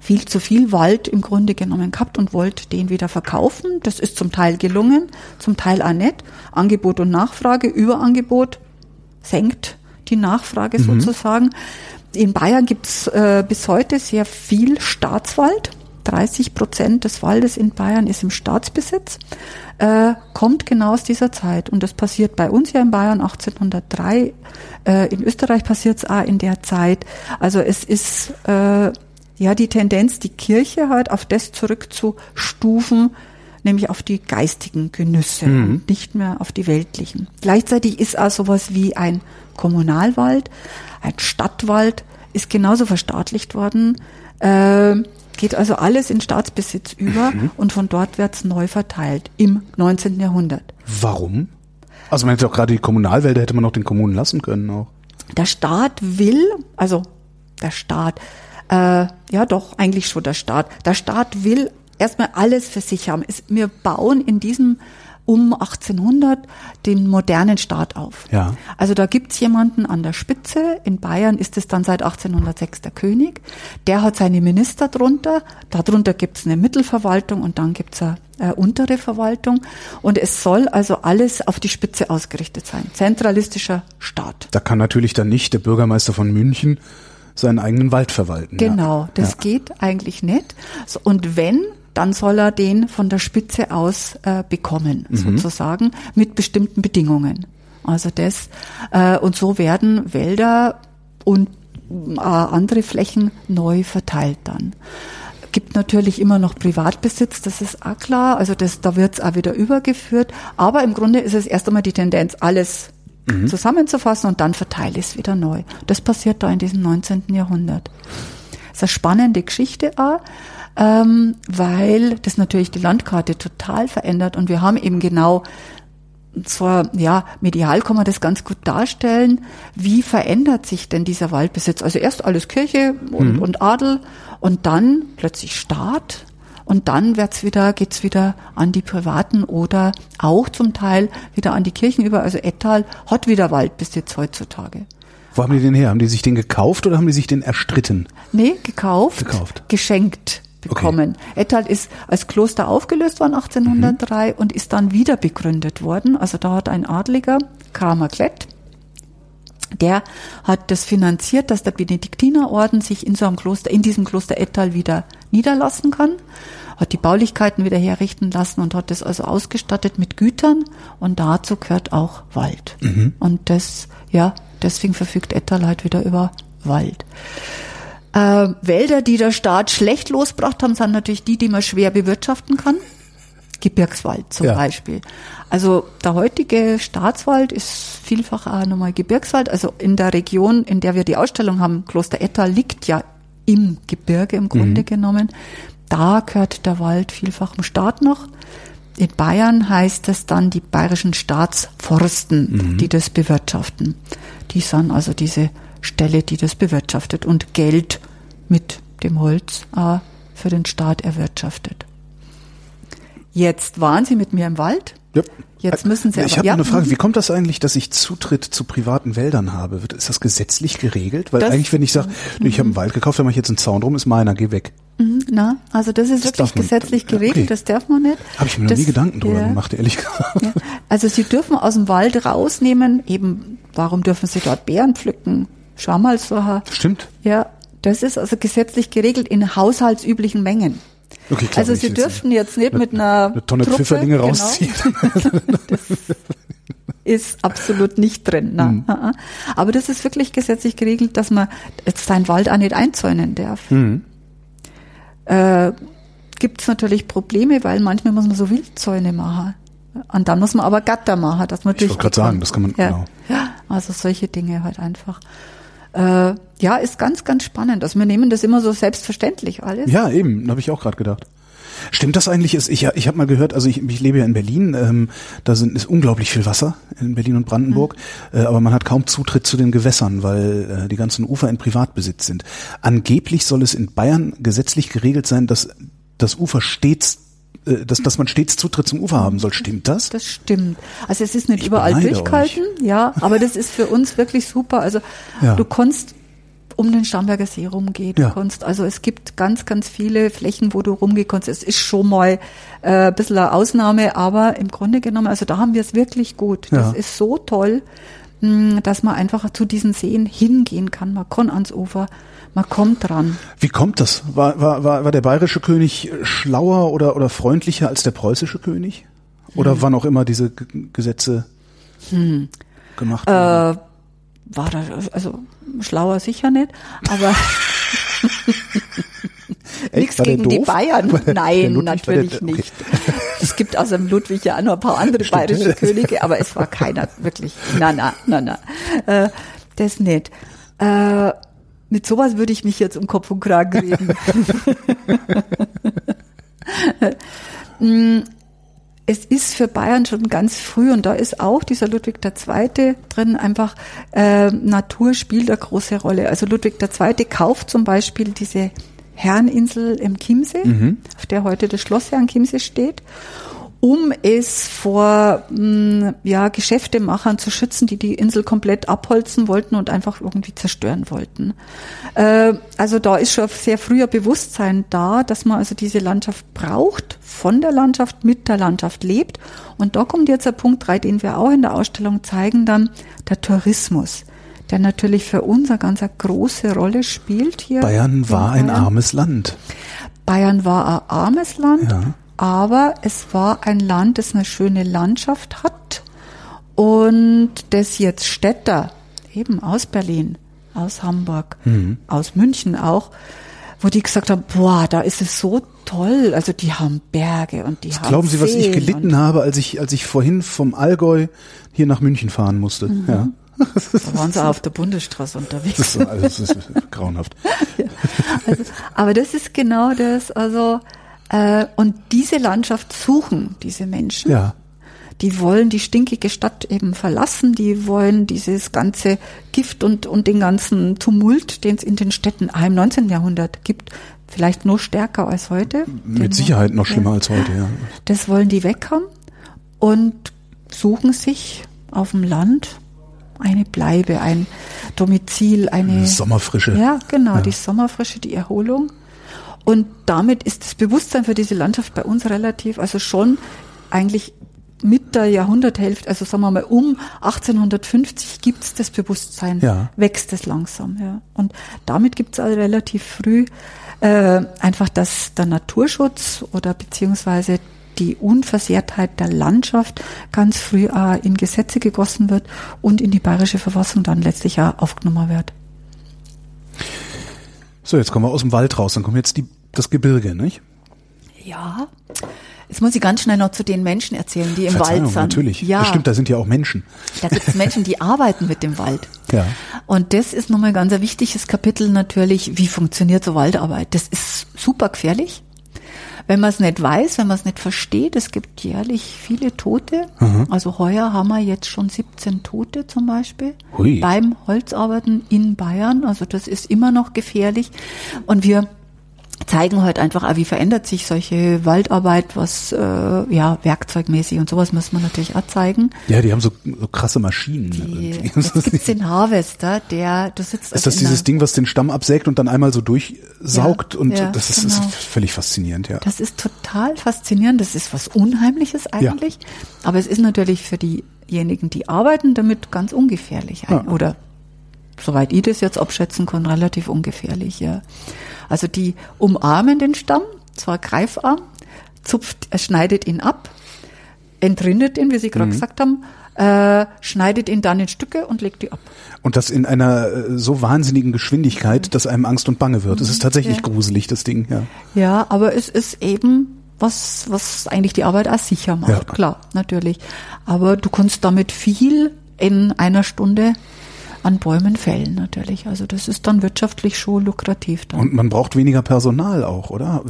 S2: viel zu viel Wald im Grunde genommen gehabt und wollte den wieder verkaufen. Das ist zum Teil gelungen, zum Teil auch nicht. Angebot und Nachfrage, Überangebot senkt die Nachfrage mhm. sozusagen. In Bayern gibt's äh, bis heute sehr viel Staatswald. 30 Prozent des Waldes in Bayern ist im Staatsbesitz, äh, kommt genau aus dieser Zeit. Und das passiert bei uns ja in Bayern 1803. Äh, in Österreich passiert es auch in der Zeit. Also es ist äh, ja die Tendenz, die Kirche halt auf das zurückzustufen, nämlich auf die geistigen Genüsse mhm. nicht mehr auf die weltlichen. Gleichzeitig ist auch sowas wie ein Kommunalwald, ein Stadtwald, ist genauso verstaatlicht worden. Äh, geht also alles in Staatsbesitz über mhm. und von dort wird's neu verteilt im 19. Jahrhundert.
S1: Warum? Also man hätte auch gerade die Kommunalwälder hätte man auch den Kommunen lassen können auch.
S2: Der Staat will, also der Staat, äh, ja doch, eigentlich schon der Staat. Der Staat will erstmal alles für sich haben. wir bauen in diesem um 1800 den modernen Staat auf.
S1: Ja.
S2: Also da gibt's jemanden an der Spitze. In Bayern ist es dann seit 1806 der König. Der hat seine Minister drunter. Darunter gibt's eine Mittelverwaltung und dann gibt's eine äh, untere Verwaltung. Und es soll also alles auf die Spitze ausgerichtet sein. Zentralistischer Staat.
S1: Da kann natürlich dann nicht der Bürgermeister von München seinen eigenen Wald verwalten.
S2: Genau,
S1: ja.
S2: das
S1: ja.
S2: geht eigentlich nicht. So, Und wenn, dann soll er den von der Spitze aus äh, bekommen,
S1: Mhm.
S2: sozusagen, mit bestimmten Bedingungen. Also das, äh, und so werden Wälder und äh, andere Flächen neu verteilt dann. Gibt natürlich immer noch Privatbesitz, das ist auch klar. Also das, da wird es auch wieder übergeführt. Aber im Grunde ist es erst einmal die Tendenz, alles zusammenzufassen und dann verteile ich es wieder neu. Das passiert da in diesem 19. Jahrhundert. Das ist eine spannende Geschichte auch, ähm, weil das natürlich die Landkarte total verändert und wir haben eben genau zwar, ja, medial kann man das ganz gut darstellen. Wie verändert sich denn dieser Waldbesitz? Also erst alles Kirche und, und Adel und dann plötzlich Staat und dann wird's wieder, geht's wieder an die Privaten oder auch zum Teil wieder an die Kirchen über. Also Ettal hat wieder Waldbesitz heutzutage.
S1: Wo haben die den her? Haben die sich den gekauft oder haben die sich den erstritten?
S2: Nee, gekauft,
S1: Gekauft.
S2: geschenkt bekommen. Ettal ist als Kloster aufgelöst worden 1803 und ist dann wieder begründet worden. Also da hat ein Adliger, Kramer Klett, der hat das finanziert, dass der Benediktinerorden sich in so einem Kloster, in diesem Kloster Ettal wieder niederlassen kann, hat die Baulichkeiten wieder herrichten lassen und hat das also ausgestattet mit Gütern und dazu gehört auch Wald. Und das, ja, deswegen verfügt Ettal halt wieder über Wald. Äh, Wälder, die der Staat schlecht losbracht haben, sind natürlich die, die man schwer bewirtschaften kann. Gebirgswald zum
S1: Ja.
S2: Beispiel. Also der heutige Staatswald ist vielfach auch nochmal Gebirgswald. Also in der Region, in der wir die Ausstellung haben, Kloster Ettal liegt ja im Gebirge im Grunde genommen. Da gehört der Wald vielfach dem Staat noch. In Bayern heißt es dann die bayerischen Staatsforsten, die das bewirtschaften. Die sind also diese Stelle, die das bewirtschaftet und Geld mit dem Holz äh, für den Staat erwirtschaftet. Jetzt waren Sie mit mir im Wald.
S1: Ja.
S2: Jetzt müssen Sie
S1: Ich
S2: aber-
S1: habe
S2: ja,
S1: eine Frage.
S2: mhm.
S1: Wie kommt das eigentlich, dass ich Zutritt zu privaten Wäldern habe? Ist das gesetzlich geregelt? Weil
S2: Das-
S1: eigentlich, wenn ich sage, ich habe einen Wald gekauft, da mache ich jetzt einen Zaun drum, ist meiner, geh weg.
S2: Mhm, Na, also das ist
S1: Das
S2: wirklich gesetzlich geregelt,
S1: okay.
S2: das darf man nicht.
S1: Habe ich mir noch
S2: das,
S1: nie Gedanken drüber
S2: ja,
S1: gemacht, ehrlich gesagt.
S2: Also Sie dürfen aus dem Wald rausnehmen, eben, warum dürfen Sie dort Beeren pflücken? Schau mal so. ha.
S1: Stimmt.
S2: Ja, das ist also gesetzlich geregelt in haushaltsüblichen Mengen.
S1: Okay, klar,
S2: also Sie dürfen jetzt nicht mit einer
S1: eine Tonne
S2: Truppe,
S1: Pfifferlinge
S2: genau,
S1: rausziehen.
S2: ist absolut nicht drin. Na,
S1: Mhm.
S2: Aber das ist wirklich gesetzlich geregelt, dass man jetzt seinen Wald auch nicht einzäunen darf.
S1: Mhm.
S2: Äh, Gibt es natürlich Probleme, weil manchmal muss man so Wildzäune machen. Und dann muss man aber Gatter machen, dass man
S1: Ich wollte gerade sagen, das kann man,
S2: ja.
S1: genau.
S2: also solche Dinge halt einfach. Äh, ja, ist ganz, ganz spannend. Also wir nehmen das immer so selbstverständlich alles.
S1: Ja, eben, habe ich auch gerade gedacht. Stimmt das eigentlich? Ist, ich ich habe mal gehört, also ich, ich lebe ja in Berlin, ähm, da sind, ist unglaublich viel Wasser in Berlin und Brandenburg,
S2: Mhm.
S1: äh, aber man hat kaum Zutritt zu den Gewässern, weil äh, die ganzen Ufer in Privatbesitz sind. Angeblich soll es in Bayern gesetzlich geregelt sein, dass das Ufer stets, dass, dass man stets Zutritt zum Ufer haben soll. Stimmt das?
S2: Das stimmt. Also es ist nicht
S1: Ich
S2: überall durchgehalten, ja, aber das ist für uns wirklich super. Also
S1: Ja.
S2: du kannst um den Starnberger See rumgehen.
S1: Ja.
S2: Kannst, also es gibt ganz, ganz viele Flächen, wo du rumgehen kannst. Es ist schon mal äh, ein bisschen eine Ausnahme, aber im Grunde genommen, also da haben wir es wirklich gut. Das
S1: Ja.
S2: ist so toll, mh, dass man einfach zu diesen Seen hingehen kann. Man kann ans Ufer, man kommt dran.
S1: Wie kommt das? War, war, war, war der bayerische König schlauer oder, oder freundlicher als der preußische König? Oder
S2: Hm.
S1: wann auch immer diese G Gesetze gemacht wurden?
S2: Äh, war da, also schlauer sicher nicht, aber nichts gegen die? Bayern. Nein, natürlich
S1: der- okay.
S2: nicht. Es gibt außer dem Ludwig ja auch noch ein paar andere bayerische Könige, aber es war keiner wirklich. Na, na, na, na. Äh, das nicht. Äh, mit sowas würde ich mich jetzt um Kopf und Kragen reden. Mm, es ist für Bayern schon ganz früh und da ist auch dieser Ludwig II. drin einfach äh, Natur spielt eine große Rolle. Also Ludwig II. kauft zum Beispiel diese Herreninsel im Chiemsee, auf der heute das Schloss Herrenchiemsee steht um es vor mh, ja, Geschäftemachern zu schützen, die die Insel komplett abholzen wollten und einfach irgendwie zerstören wollten. Äh, also da ist schon sehr früher Bewusstsein da, dass man also diese Landschaft braucht, von der Landschaft, mit der Landschaft lebt. Und da kommt jetzt der Punkt drei, den wir auch in der Ausstellung zeigen, dann der Tourismus der natürlich für uns eine ganz eine große Rolle spielt hier.
S1: Bayern war Bayern. ein armes Land.
S2: Bayern war ein armes Land. Ja aber es war ein Land, das eine schöne Landschaft hat und das jetzt Städter, eben aus Berlin, aus Hamburg, mhm. aus München auch, wo die gesagt haben, boah, da ist es so toll. Also die haben Berge und die
S1: was
S2: haben.
S1: Glauben Sie, was ich gelitten habe, als ich, als ich vorhin vom Allgäu hier nach München fahren musste? Mhm. Ja.
S2: Da waren sie auf der Bundesstraße unterwegs.
S1: Das ist, also, das ist grauenhaft.
S2: ja. also, aber das ist genau das, also und diese Landschaft suchen diese Menschen.
S1: Ja.
S2: Die wollen die stinkige Stadt eben verlassen, die wollen dieses ganze Gift und, und den ganzen Tumult, den es in den Städten im 19. Jahrhundert gibt, vielleicht nur stärker als heute.
S1: Mit Sicherheit noch schlimmer ja. als heute, ja.
S2: Das wollen die weghaben und suchen sich auf dem Land eine Bleibe, ein Domizil, eine
S1: Sommerfrische.
S2: Ja, genau, ja. die Sommerfrische, die Erholung. Und damit ist das Bewusstsein für diese Landschaft bei uns relativ, also schon eigentlich mit der Jahrhunderthälfte, also sagen wir mal um 1850 gibt es das Bewusstsein, ja. wächst es langsam. Ja. Und damit gibt es also relativ früh äh, einfach, dass der Naturschutz oder beziehungsweise die Unversehrtheit der Landschaft ganz früh auch in Gesetze gegossen wird und in die bayerische Verfassung dann letztlich auch aufgenommen wird.
S1: So, jetzt kommen wir aus dem Wald raus, dann kommen jetzt die das Gebirge, nicht?
S2: Ja. Jetzt muss ich ganz schnell noch zu den Menschen erzählen, die im Wald sind.
S1: natürlich. Ja. Das stimmt, da sind ja auch Menschen.
S2: Da gibt es Menschen, die arbeiten mit dem Wald.
S1: Ja.
S2: Und das ist nochmal ganz ein wichtiges Kapitel natürlich. Wie funktioniert so Waldarbeit? Das ist super gefährlich. Wenn man es nicht weiß, wenn man es nicht versteht, es gibt jährlich viele Tote. Mhm. Also heuer haben wir jetzt schon 17 Tote zum Beispiel Hui. beim Holzarbeiten in Bayern. Also das ist immer noch gefährlich. Und wir zeigen heute einfach auch, wie verändert sich solche Waldarbeit, was äh, ja werkzeugmäßig und sowas muss man natürlich auch zeigen.
S1: Ja, die haben so, so krasse Maschinen.
S2: Die, es gibt den Harvester, der du sitzt.
S1: Ist das dieses Ding, was den Stamm absägt und dann einmal so durchsaugt ja, und ja, das ist, genau. ist, völlig faszinierend, ja.
S2: Das ist total faszinierend. Das ist was Unheimliches eigentlich, ja. aber es ist natürlich für diejenigen, die arbeiten damit, ganz ungefährlich ja. oder soweit ich das jetzt abschätzen kann, relativ ungefährlich, ja. Also die umarmen den Stamm, zwar Greifarm, zupft, schneidet ihn ab, entrindet ihn, wie Sie gerade mhm. gesagt haben, äh, schneidet ihn dann in Stücke und legt die ab.
S1: Und das in einer äh, so wahnsinnigen Geschwindigkeit, dass einem Angst und Bange wird. Es ist tatsächlich ja. gruselig, das Ding, ja.
S2: Ja, aber es ist eben was, was eigentlich die Arbeit auch sicher macht, ja. klar, natürlich. Aber du kannst damit viel in einer Stunde an Bäumen fällen natürlich. Also das ist dann wirtschaftlich schon lukrativ. Dann.
S1: Und man braucht weniger Personal auch, oder?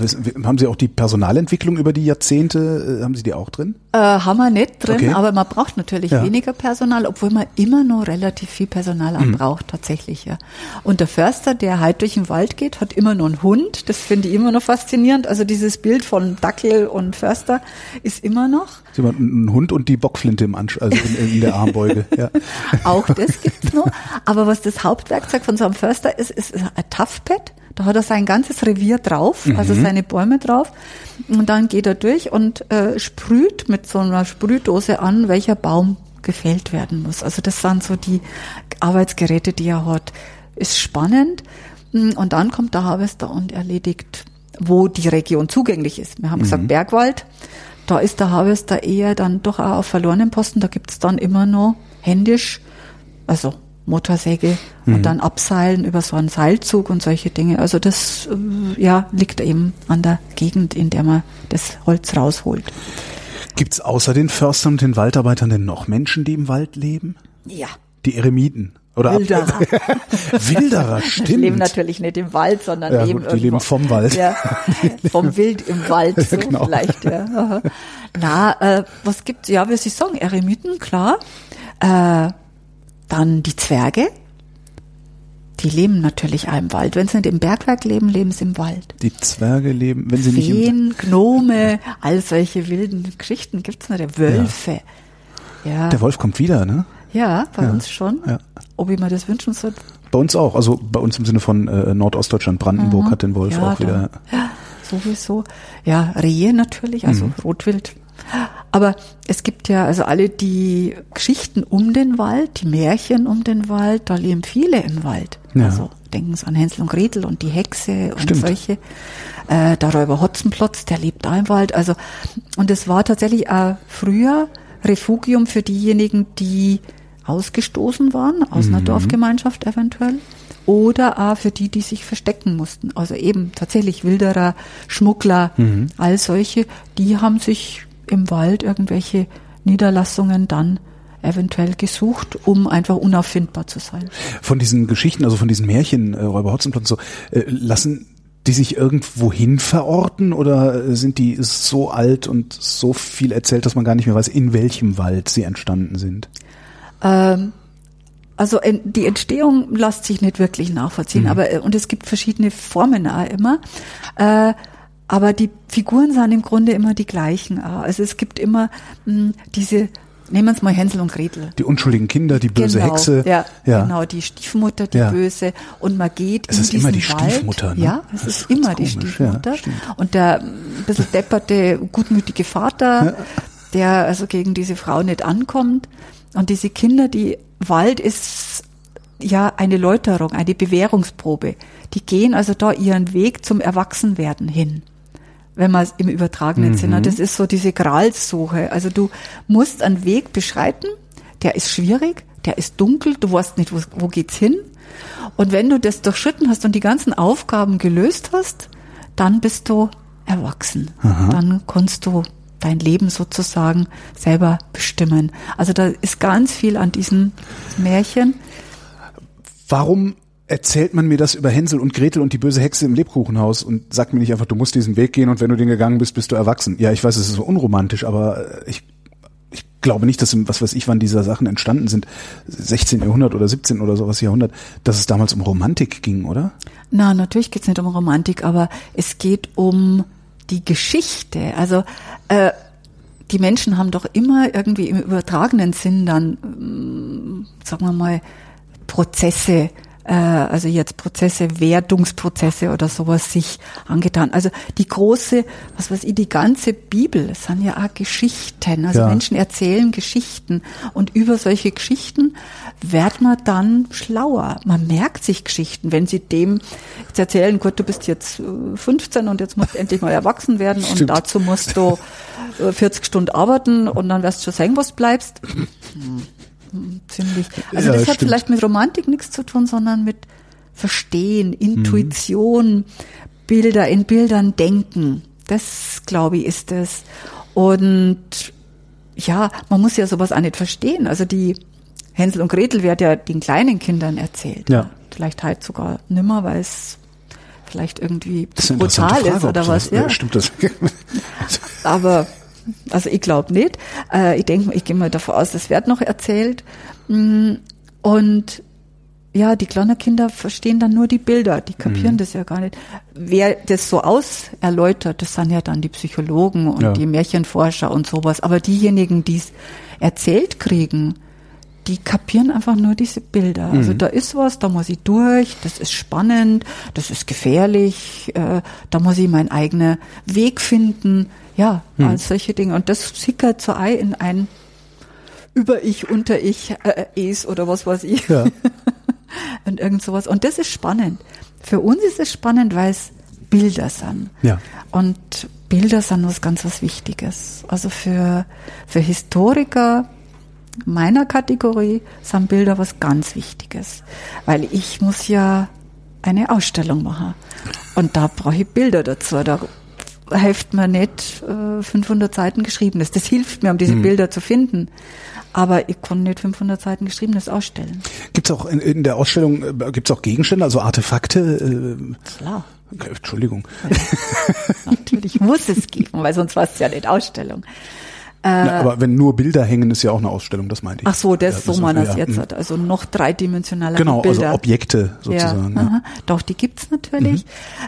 S1: Haben Sie auch die Personalentwicklung über die Jahrzehnte, äh, haben Sie die auch drin?
S2: Äh, haben wir nicht drin, okay. aber man braucht natürlich ja. weniger Personal, obwohl man immer noch relativ viel Personal mhm. braucht, tatsächlich. Ja. Und der Förster, der halt durch den Wald geht, hat immer noch einen Hund. Das finde ich immer noch faszinierend. Also dieses Bild von Dackel und Förster ist immer noch.
S1: Einen Hund und die Bockflinte im Ansch also in, in der Armbeuge. Ja.
S2: Auch das gibt's noch. Aber was das Hauptwerkzeug von so einem Förster ist, ist ein Toughpad. Da hat er sein ganzes Revier drauf, mhm. also seine Bäume drauf. Und dann geht er durch und äh, sprüht mit so einer Sprühdose an, welcher Baum gefällt werden muss. Also das sind so die Arbeitsgeräte, die er hat. Ist spannend. Und dann kommt der Harvester und erledigt, wo die Region zugänglich ist. Wir haben mhm. gesagt Bergwald. Da ist der Harvester eher dann doch auch auf verlorenen Posten. Da gibt's dann immer noch händisch, also Motorsäge mhm. und dann abseilen über so einen Seilzug und solche Dinge. Also das äh, ja, liegt eben an der Gegend, in der man das Holz rausholt.
S1: Gibt es außer den Förstern und den Waldarbeitern denn noch Menschen, die im Wald leben?
S2: Ja.
S1: Die Eremiten. Oder
S2: Wilderer.
S1: Wilderer, stimmt. Die
S2: leben natürlich nicht im Wald, sondern
S1: ja,
S2: leben
S1: gut, Die leben vom Wald.
S2: Ja, vom Wild im Wald, so ja, genau. vielleicht. Ja. Na, äh, was gibt's? Ja, wie Sie sagen, Eremiten, klar. Äh, dann die Zwerge. Die leben natürlich auch im Wald. Wenn sie nicht im Bergwerk leben, leben sie im Wald.
S1: Die Zwerge leben, wenn sie nicht im
S2: Feen, Gnome, all solche wilden Geschichten gibt's noch. Der Wölfe. Ja,
S1: Der Wolf kommt wieder, ne?
S2: Ja bei
S1: Ja.
S2: uns schon.
S1: Ja.
S2: Ob ich mir das wünschen soll?
S1: Bei uns auch. Also bei uns im Sinne von äh, Nordostdeutschland, Brandenburg hat den Wolf
S2: Mhm. Ja,
S1: auch wieder.
S2: Ja, sowieso. Ja, Rehe natürlich, also
S1: Mhm.
S2: Rotwild. Aber es gibt ja also alle die Geschichten um den Wald, die Märchen um den Wald, da leben viele im Wald.
S1: Ja.
S2: Also denken Sie an Hänsel und Gretel und die Hexe und
S1: Stimmt.
S2: solche. Äh, der Räuber Hotzenplotz, der lebt da im Wald. Also und es war tatsächlich auch früher Refugium für diejenigen, die ausgestoßen waren aus
S1: Mhm.
S2: einer Dorfgemeinschaft eventuell oder auch für die, die sich verstecken mussten. Also eben tatsächlich Wilderer, Schmuggler,
S1: Mhm.
S2: all solche, die haben sich im Wald irgendwelche Niederlassungen dann eventuell gesucht, um einfach unauffindbar zu sein.
S1: Von diesen Geschichten, also von diesen Märchen, äh, Räuber Hotzenplotz und so, äh, lassen die sich irgendwohin verorten oder äh, sind die so alt und so viel erzählt, dass man gar nicht mehr weiß, in welchem Wald sie entstanden sind?
S2: Ähm, also die Entstehung lässt sich nicht wirklich nachvollziehen, aber äh, und es gibt verschiedene Formen auch immer. Äh, aber die Figuren sind im Grunde immer die gleichen. auch. Also es gibt immer mh, diese, nehmen wir es mal Hänsel und Gretel.
S1: Die unschuldigen Kinder, die böse
S2: genau,
S1: Hexe.
S2: Ja,
S1: ja.
S2: genau, die Stiefmutter, die
S1: Ja.
S2: böse. Und man geht
S1: Es
S2: in
S1: ist immer
S2: diesen
S1: die
S2: Wald.
S1: Stiefmutter, ne?
S2: Ja, es ist
S1: ist
S2: immer die
S1: komisch,
S2: Stiefmutter.
S1: ja,
S2: und der ein bisschen depperte, gutmütige Vater, der also gegen diese Frau nicht ankommt. Und diese Kinder, die Wald ist ja eine Läuterung, eine Bewährungsprobe. Die gehen also da ihren Weg zum Erwachsenwerden hin wenn man es im übertragenen Sinne, das ist so diese Gralssuche. Also du musst einen Weg beschreiten, der ist schwierig, der ist dunkel, du weißt nicht, wo, wo geht's hin. Und wenn du das durchschritten hast und die ganzen Aufgaben gelöst hast, dann bist du erwachsen. Dann kannst du dein Leben sozusagen selber bestimmen. Also da ist ganz viel an diesem Märchen.
S1: Warum erzählt man mir das über Hänsel und Gretel und die böse Hexe im Lebkuchenhaus und sagt mir nicht einfach, du musst diesen Weg gehen und wenn du den gegangen bist, bist du erwachsen. Ja, ich weiß, es ist so unromantisch, aber äh, ich, ich glaube nicht, dass im, was weiß ich, wann diese Sachen entstanden sind, 16. Jahrhundert oder 17 oder sowas Jahrhundert, dass es damals um Romantik ging, oder?
S2: Na, natürlich geht's nicht um Romantik, aber es geht um die Geschichte. Also äh, die Menschen haben doch immer irgendwie im übertragenen Sinn dann, ähm, sagen wir mal, Prozesse, äh, also jetzt Prozesse, Wertungsprozesse oder sowas sich angetan. Also die große, was weiß ich, die ganze Bibel, es sind ja auch Geschichten. Also
S1: Ja.
S2: Menschen erzählen Geschichten und über solche Geschichten wird man dann schlauer. Man merkt sich Geschichten, wenn sie dem jetzt erzählen, gut, du bist jetzt äh, 15 und jetzt musst du endlich mal erwachsen werden und
S1: Stimmt.
S2: dazu musst du äh, 40 Stunden arbeiten und dann wirst du schon sehen, was bleibst. Hm, Ziemlich. Also
S1: Ja,
S2: das hat
S1: stimmt.
S2: vielleicht mit Romantik nichts zu tun, sondern mit Verstehen, Intuition, Bilder in Bildern denken. Das, glaube ich, ist es. Und ja, man muss ja sowas auch nicht verstehen. Also die Hänsel und Gretel wird ja den kleinen Kindern erzählt.
S1: Ja.
S2: Vielleicht halt sogar nimmer, weil es vielleicht irgendwie brutal
S1: Frage,
S2: ist oder was. Ja.
S1: Stimmt das?
S2: Aber also ich glaube nicht. Äh, ich denke, ich gehe mal davon aus, das wird noch erzählt. Mm, Und ja, die kleinen Kinder verstehen dann nur die Bilder, die kapieren
S1: Mhm.
S2: das ja gar nicht. Wer das so auserläutert, das sind ja dann die Psychologen und
S1: Ja.
S2: die Märchenforscher und sowas. Aber diejenigen, die es erzählt kriegen, die kapieren einfach nur diese Bilder. Also
S1: Mhm.
S2: da ist was, da muss ich durch, das ist spannend, das ist gefährlich, äh, da muss ich meinen eigenen Weg finden. Ja,
S1: Mhm.
S2: all solche Dinge. Und das sickert so ein in ein Über-Ich, Unter-Ich, äh, Es oder was weiß ich.
S1: Ja.
S2: und irgend sowas. Und das ist spannend. Für uns ist es spannend, weil es Bilder sind.
S1: Ja.
S2: Und Bilder sind was ganz was Wichtiges. Also für, für Historiker meiner Kategorie sind Bilder was ganz Wichtiges. Weil ich muss ja eine Ausstellung machen. Und da brauche ich Bilder dazu. Da hilft mir nicht äh, 500 Seiten Geschriebenes. Das hilft mir, um diese Bilder zu finden. Aber ich kann nicht 500 Seiten Geschriebenes ausstellen.
S1: Gibt's auch in, in der Ausstellung, äh, gibt's auch Gegenstände, also Artefakte?
S2: Klar.
S1: Äh, Entschuldigung.
S2: Natürlich muss es geben, weil sonst war es ja nicht Ausstellung.
S1: Na, aber wenn nur Bilder hängen, ist ja auch eine Ausstellung, das meinte ich.
S2: Ach so, das
S1: Ja,
S2: so man das
S1: ja,
S2: jetzt
S1: mhm.
S2: hat. Also noch dreidimensionaler
S1: Genau, also
S2: Bilder.
S1: Objekte sozusagen.
S2: Ja,
S1: Ja.
S2: Doch, die gibt's natürlich.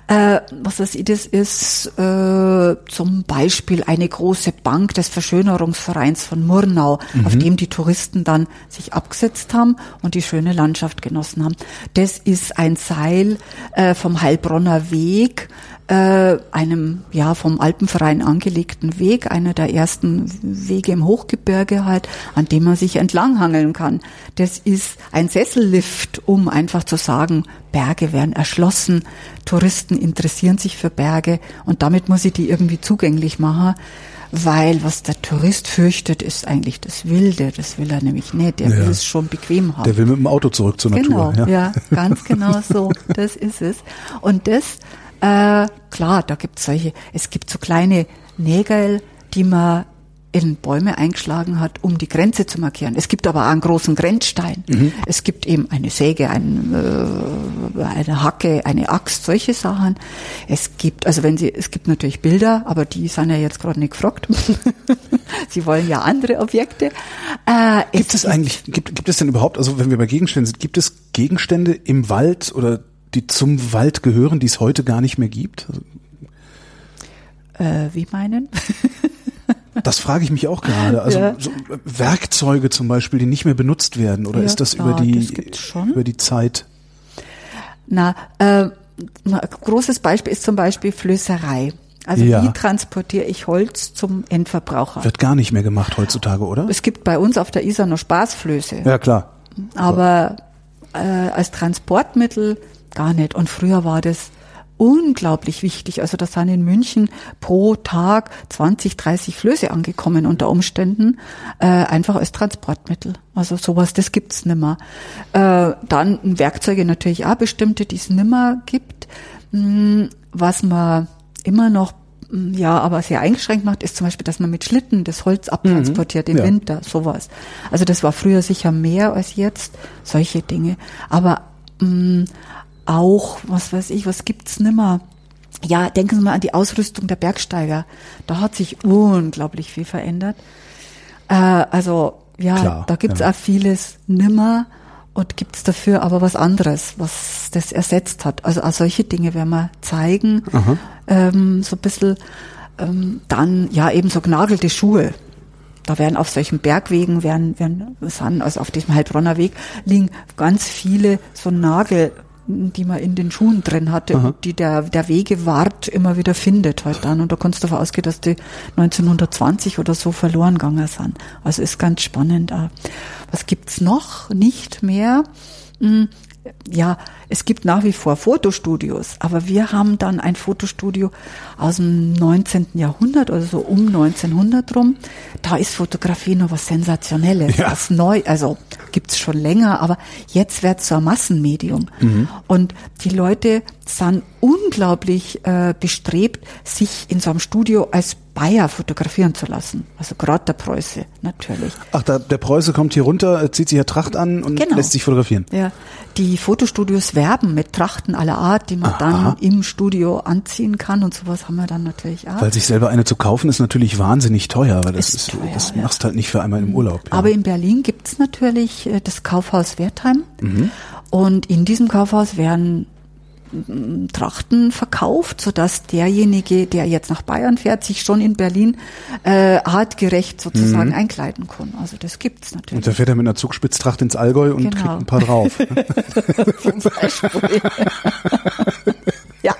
S2: Äh, was weiß ich, das ist äh, zum Beispiel eine große Bank des Verschönerungsvereins von Murnau, auf dem die Touristen dann sich abgesetzt haben und die schöne Landschaft genossen haben. Das ist ein Seil äh, vom Heilbronner Weg, äh, einem ja vom Alpenverein angelegten Weg, einer der ersten Wege im Hochgebirge halt, an dem man sich entlanghangeln kann. Das ist ein Sessellift, um einfach zu sagen, Berge werden erschlossen, Touristen interessieren sich für Berge und damit muss ich die irgendwie zugänglich machen. Weil was der Tourist fürchtet, ist eigentlich das Wilde. Das will er nämlich nicht. Der
S1: Ja.
S2: will es schon bequem haben.
S1: Der will mit dem Auto zurück zur
S2: Genau,
S1: Natur.
S2: ja. ganz genau so. Das ist es. Und das, äh, klar, da gibt's solche, es gibt so kleine Nägel, die man in Bäume eingeschlagen hat, um die Grenze zu markieren. Es gibt aber auch einen großen Grenzstein. Es gibt eben eine Säge, ein, äh, eine Hacke, eine Axt, solche Sachen. Es gibt, also wenn Sie, es gibt natürlich Bilder, aber die sind ja jetzt gerade nicht gefragt. Sie wollen ja andere Objekte. Äh,
S1: Gibt es eigentlich, gibt, gibt es denn überhaupt, also wenn wir bei Gegenständen sind, gibt es Gegenstände im Wald oder die zum Wald gehören, die es heute gar nicht mehr gibt?
S2: Äh, wie meinen?
S1: das frage ich mich auch gerade. Also
S2: Ja.
S1: so Werkzeuge zum Beispiel, die nicht mehr benutzt werden, oder
S2: Ja,
S1: ist das
S2: klar,
S1: über die
S2: das
S1: über die Zeit?
S2: Na, äh, ein großes Beispiel ist zum Beispiel Flößerei. Also
S1: Ja.
S2: wie transportiere ich Holz zum Endverbraucher?
S1: Wird gar nicht mehr gemacht heutzutage, oder?
S2: Es gibt bei uns auf der Isar noch Spaßflöße,
S1: Ja klar.
S2: aber äh, als Transportmittel gar nicht. Und früher war das unglaublich wichtig. Also da sind in München pro Tag 20, 30 Flöße angekommen unter Umständen, äh, einfach als Transportmittel. Also sowas, das gibt's nimmer. Äh, dann Werkzeuge natürlich auch bestimmte, die es nimmer gibt. Hm, Was man immer noch hm, ja, aber sehr eingeschränkt macht, ist zum Beispiel, dass man mit Schlitten das Holz abtransportiert im
S1: Ja.
S2: Winter, sowas. Also das war früher sicher mehr als jetzt, solche Dinge. Aber mh, auch, was weiß ich, was gibt's nimmer? Ja, denken Sie mal an die Ausrüstung der Bergsteiger. Da hat sich unglaublich viel verändert. Äh, also ja,
S1: Klar,
S2: da gibt's
S1: ja.
S2: auch vieles nimmer und gibt's dafür aber was anderes, was das ersetzt hat. Also auch solche Dinge werden wir zeigen. Ähm, so ein bisschen ähm, dann ja eben so gnagelte Schuhe. Da werden auf solchen Bergwegen, werden, werden, also auf diesem Heilbronner Weg, liegen ganz viele so Nagel, die man in den Schuhen drin hatte und die der, der Wegewart immer wieder findet heute dann. Und da kannst du davon ausgehen, dass die 1920 oder so verloren gegangen sind. Also ist ganz spannend. auch. Was gibt's noch? Nicht mehr. Hm, ja, es gibt nach wie vor Fotostudios, aber wir haben dann ein Fotostudio aus dem 19. Jahrhundert, also so um 1900 rum. Da ist Fotografie noch was Sensationelles,
S1: Ja.
S2: was neu, also gibt's schon länger, aber jetzt wird's so ein Massenmedium. Und die Leute sind unglaublich äh, bestrebt, sich in so einem Studio als Bayer fotografieren zu lassen. Also gerade der Preuße natürlich.
S1: Ach, da, der Preuße kommt hier runter, äh, zieht sich ja Tracht an und
S2: Genau.
S1: lässt sich fotografieren.
S2: Ja, die Fotostudios werben mit Trachten aller Art, die man dann im Studio anziehen kann und sowas haben wir dann natürlich auch.
S1: Weil sich selber eine zu kaufen ist natürlich wahnsinnig teuer, weil das
S2: Ist
S1: ist,
S2: teuer,
S1: das
S2: ja.
S1: machst halt nicht für einmal im Urlaub. Ja.
S2: Aber in Berlin gibt's natürlich äh, das Kaufhaus Wertheim
S1: Mhm.
S2: und in diesem Kaufhaus werden Trachten verkauft, sodass derjenige, der jetzt nach Bayern fährt, sich schon in Berlin äh, artgerecht sozusagen einkleiden kann. Also das gibt's natürlich.
S1: Mhm. und da fährt er mit einer Zugspitztracht ins Allgäu und
S2: Genau.
S1: kriegt ein paar drauf.
S2: zum Beispiel. ja.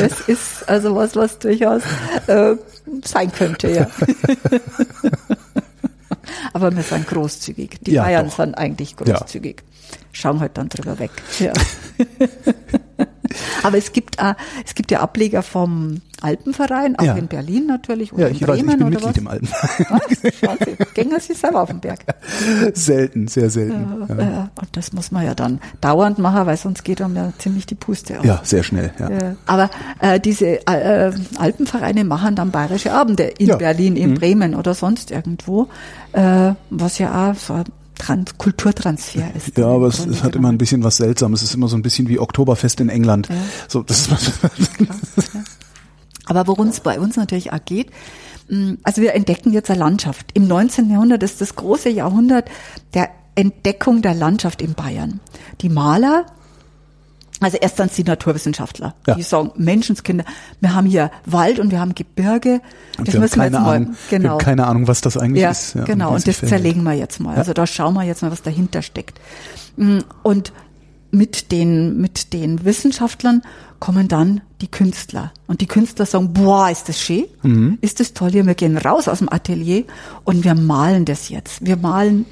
S2: Das ist also was, was durchaus äh, sein könnte, ja. Aber wir sind großzügig. Die
S1: Ja,
S2: Bayern
S1: doch.
S2: sind eigentlich großzügig. Schauen halt dann drüber weg. Ja. Aber es gibt, äh, es gibt ja Ableger vom Alpenverein, auch
S1: Ja.
S2: in Berlin natürlich oder
S1: ja,
S2: in
S1: ich weiß,
S2: Bremen
S1: ich bin
S2: oder
S1: Mitglied
S2: was.
S1: im Alten.
S2: Ah, schauen Sie, gehen Sie selber auf den Berg.
S1: selten, sehr selten. Ja,
S2: Ja, und das muss man ja dann dauernd machen, weil sonst geht einem ja ziemlich die Puste aus.
S1: ja sehr schnell. Ja.
S2: Aber äh, diese äh, Alpenvereine machen dann bayerische Abende in.
S1: Mhm.
S2: Berlin, in Bremen oder sonst irgendwo, äh, was ja auch so Trans Kulturtransfer ist.
S1: Ja, aber es, es hat immer ein bisschen was Seltsames. Es ist immer so ein bisschen wie Oktoberfest in England. So, das.
S2: Aber worum es bei uns natürlich auch geht, Mm, Also wir entdecken jetzt eine Landschaft. Im 19. Jahrhundert ist das große Jahrhundert der Entdeckung der Landschaft in Bayern. Die Maler, also erst dann die Naturwissenschaftler,
S1: Ja.
S2: die sagen, Menschenskinder, wir haben hier Wald und wir haben Gebirge.
S1: Und
S2: Das
S1: wir
S2: müssen wir
S1: keine
S2: jetzt mal,
S1: Ahnung, wir
S2: genau.
S1: haben keine Ahnung, was das eigentlich
S2: Ja,
S1: ist. Ja,
S2: genau. Und das zerlegen wir jetzt mal. Also da schauen wir jetzt mal, was dahinter steckt. Mm, Und mit den, mit den Wissenschaftlern kommen dann die Künstler. Und die Künstler sagen, boah, ist das schön?
S1: Mhm.
S2: Ist das toll hier? Wir gehen raus aus dem Atelier und wir malen das jetzt. Wir malen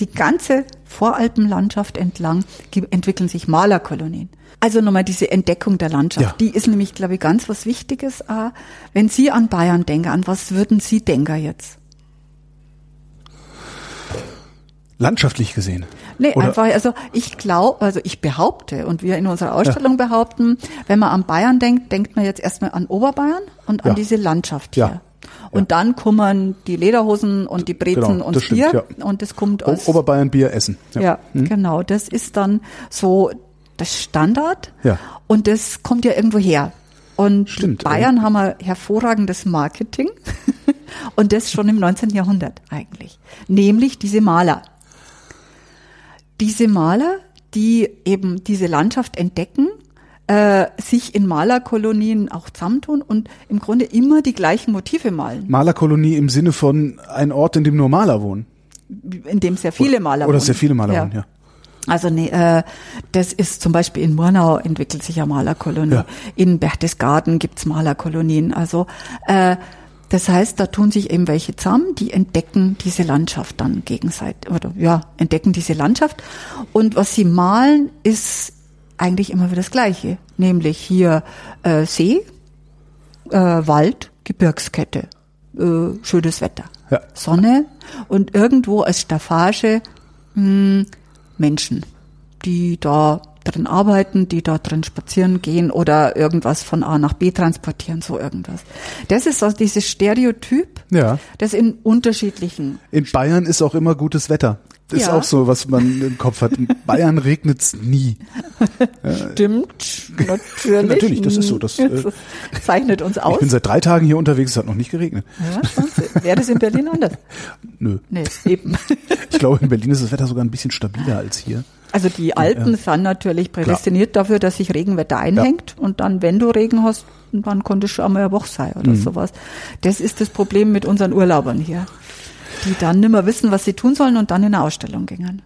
S2: die ganze Voralpenlandschaft entlang, entwickeln sich Malerkolonien. Also nochmal diese Entdeckung der Landschaft,
S1: Ja.
S2: die ist nämlich, glaube ich, ganz was Wichtiges. auch. Wenn Sie an Bayern denken, an was würden Sie denken jetzt?
S1: Landschaftlich gesehen.
S2: Nee,
S1: Oder-
S2: einfach, also ich glaube, also ich behaupte und wir in unserer Ausstellung behaupten, wenn man an Bayern denkt, denkt man jetzt erstmal an Oberbayern und an
S1: Ja.
S2: diese Landschaft
S1: Ja.
S2: hier. Und dann kommen die Lederhosen und die Brezen
S1: Genau,
S2: und
S1: das
S2: das
S1: stimmt,
S2: Bier
S1: ja.
S2: und das kommt
S1: O
S2: aus.
S1: Oberbayern Bier essen.
S2: ja, genau. Das ist dann so das Standard.
S1: Ja.
S2: Und das kommt ja irgendwo her. Und
S1: Stimmt,
S2: Bayern haben ein hervorragendes Marketing. und das schon im 19. Jahrhundert eigentlich. Nämlich diese Maler. Diese Maler, die eben diese Landschaft entdecken, äh, sich in Malerkolonien auch zusammentun und im Grunde immer die gleichen Motive malen,
S1: Malerkolonie im Sinne von ein Ort, in dem nur Maler wohnen.
S2: in dem sehr viele Maler
S1: Oder
S2: wohnen.
S1: sehr viele Maler wohnen, ja.
S2: Also nee, äh, das ist zum Beispiel in Murnau entwickelt sich ja Malerkolonie.
S1: Ja.
S2: In Berchtesgaden gibt's Malerkolonien. Also äh, das heißt, da tun sich eben welche zusammen, die entdecken diese Landschaft dann gegenseitig oder ja entdecken diese Landschaft. Und was sie malen, ist eigentlich immer wieder das Gleiche, nämlich hier äh, See, äh, Wald, Gebirgskette, äh, schönes Wetter,
S1: Ja.
S2: Sonne und irgendwo als Staffage mh, Menschen, die da drin arbeiten, die da drin spazieren gehen oder irgendwas von A nach B transportieren, so irgendwas. Das ist also dieses Stereotyp,
S1: Ja.
S2: das in unterschiedlichen
S1: In Bayern ist auch immer gutes Wetter. Das ist
S2: Ja.
S1: auch so, was man im Kopf hat. In Bayern regnet's nie.
S2: stimmt, natürlich.
S1: Natürlich, das ist so, das, äh,
S2: Das zeichnet uns
S1: Ich
S2: aus.
S1: bin seit drei Tagen hier unterwegs, es hat noch nicht geregnet.
S2: Ja. Wäre das in Berlin anders?
S1: Nö.
S2: Nee, eben.
S1: Ich glaube, in Berlin ist das Wetter sogar ein bisschen stabiler als hier.
S2: Also die Alpen sind natürlich prädestiniert dafür, dass sich Regenwetter einhängt und dann, wenn du Regen hast, dann konnte es schon einmal eine Woche sein oder
S1: Mhm.
S2: sowas. Das ist das Problem mit unseren Urlaubern hier, die dann nimmer wissen, was sie tun sollen und dann in eine Ausstellung gingen.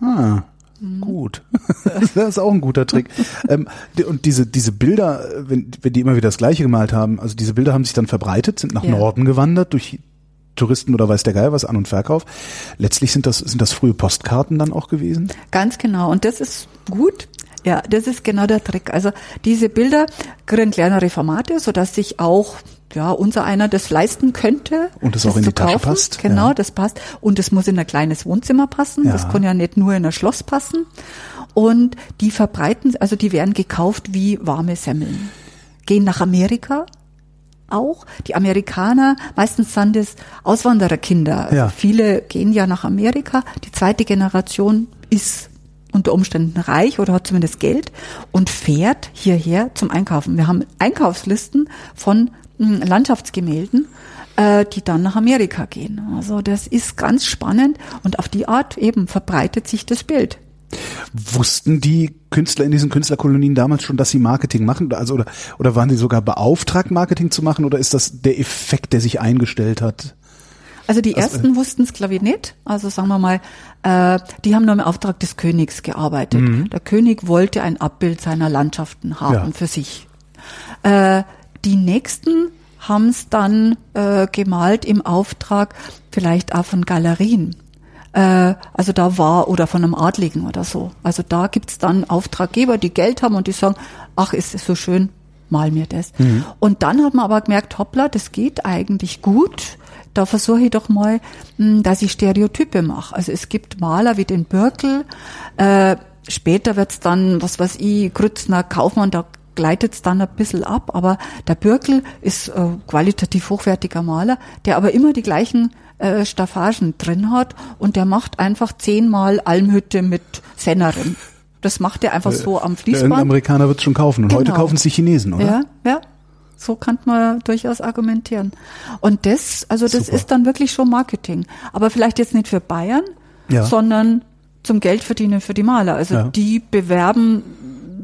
S1: Ah,
S2: Mhm.
S1: gut. das ist auch ein guter Trick. ähm, und diese, diese Bilder, wenn, wenn die immer wieder das Gleiche gemalt haben, also diese Bilder haben sich dann verbreitet, sind nach
S2: Ja.
S1: Norden gewandert durch Touristen oder weiß der Geier was, An- und Verkauf. Letztlich sind das, sind das frühe Postkarten dann auch gewesen.
S2: Ganz genau. Und das ist gut. Ja, das ist genau der Trick. Also diese Bilder kriegen kleinere Formate, sodass sich auch ja, unser einer das leisten könnte.
S1: Und es
S2: das
S1: auch in die Tasche
S2: kaufen.
S1: passt,
S2: Genau,
S1: ja.
S2: das passt. Und es muss in ein kleines Wohnzimmer passen.
S1: Ja.
S2: Das kann ja nicht nur in ein Schloss passen. Und die verbreiten, also die werden gekauft wie warme Semmeln. Gehen nach Amerika auch. Die Amerikaner, meistens sind es Auswandererkinder.
S1: Ja.
S2: Viele gehen ja nach Amerika. Die zweite Generation ist unter Umständen reich oder hat zumindest Geld und fährt hierher zum Einkaufen. Wir haben Einkaufslisten von Landschaftsgemälden, äh, die dann nach Amerika gehen. Also das ist ganz spannend und auf die Art eben verbreitet sich das Bild.
S1: Wussten die Künstler in diesen Künstlerkolonien damals schon, dass sie Marketing machen? Also, oder, oder waren sie sogar beauftragt, Marketing zu machen? Oder ist das der Effekt, der sich eingestellt hat?
S2: Also die ersten wussten es, glaube ich, nicht. Also sagen wir mal, äh, die haben nur im Auftrag des Königs gearbeitet. Der König wollte ein Abbild seiner Landschaften haben
S1: Ja.
S2: für sich. Äh, die nächsten haben es dann äh, gemalt im Auftrag vielleicht auch von Galerien. Äh, also da war, oder von einem Adligen oder so. Also da gibt's dann Auftraggeber, die Geld haben und die sagen, ach, ist es so schön, mal mir das. Und dann hat man aber gemerkt, hoppla, das geht eigentlich gut. Da versuche ich doch mal, mh, dass ich Stereotype mache. Also es gibt Maler wie den Birkel, äh, später wird's dann, was weiß ich, Grützner, Kaufmann, da gleitet's dann ein bisschen ab, aber der Birkel ist äh, qualitativ hochwertiger Maler, der aber immer die gleichen äh, Staffagen drin hat und der macht einfach zehnmal Almhütte mit Sennerin. Das macht er einfach so am Fließband.
S1: Amerikaner wird es schon kaufen. Und heute
S2: Genau.
S1: kaufen es die Chinesen, oder?
S2: Ja, ja. so kann man durchaus argumentieren. Und das, also das
S1: Super.
S2: ist dann wirklich schon Marketing. Aber vielleicht jetzt nicht für Bayern,
S1: Ja.
S2: sondern zum Geldverdienen für die Maler. Also
S1: Ja.
S2: die bewerben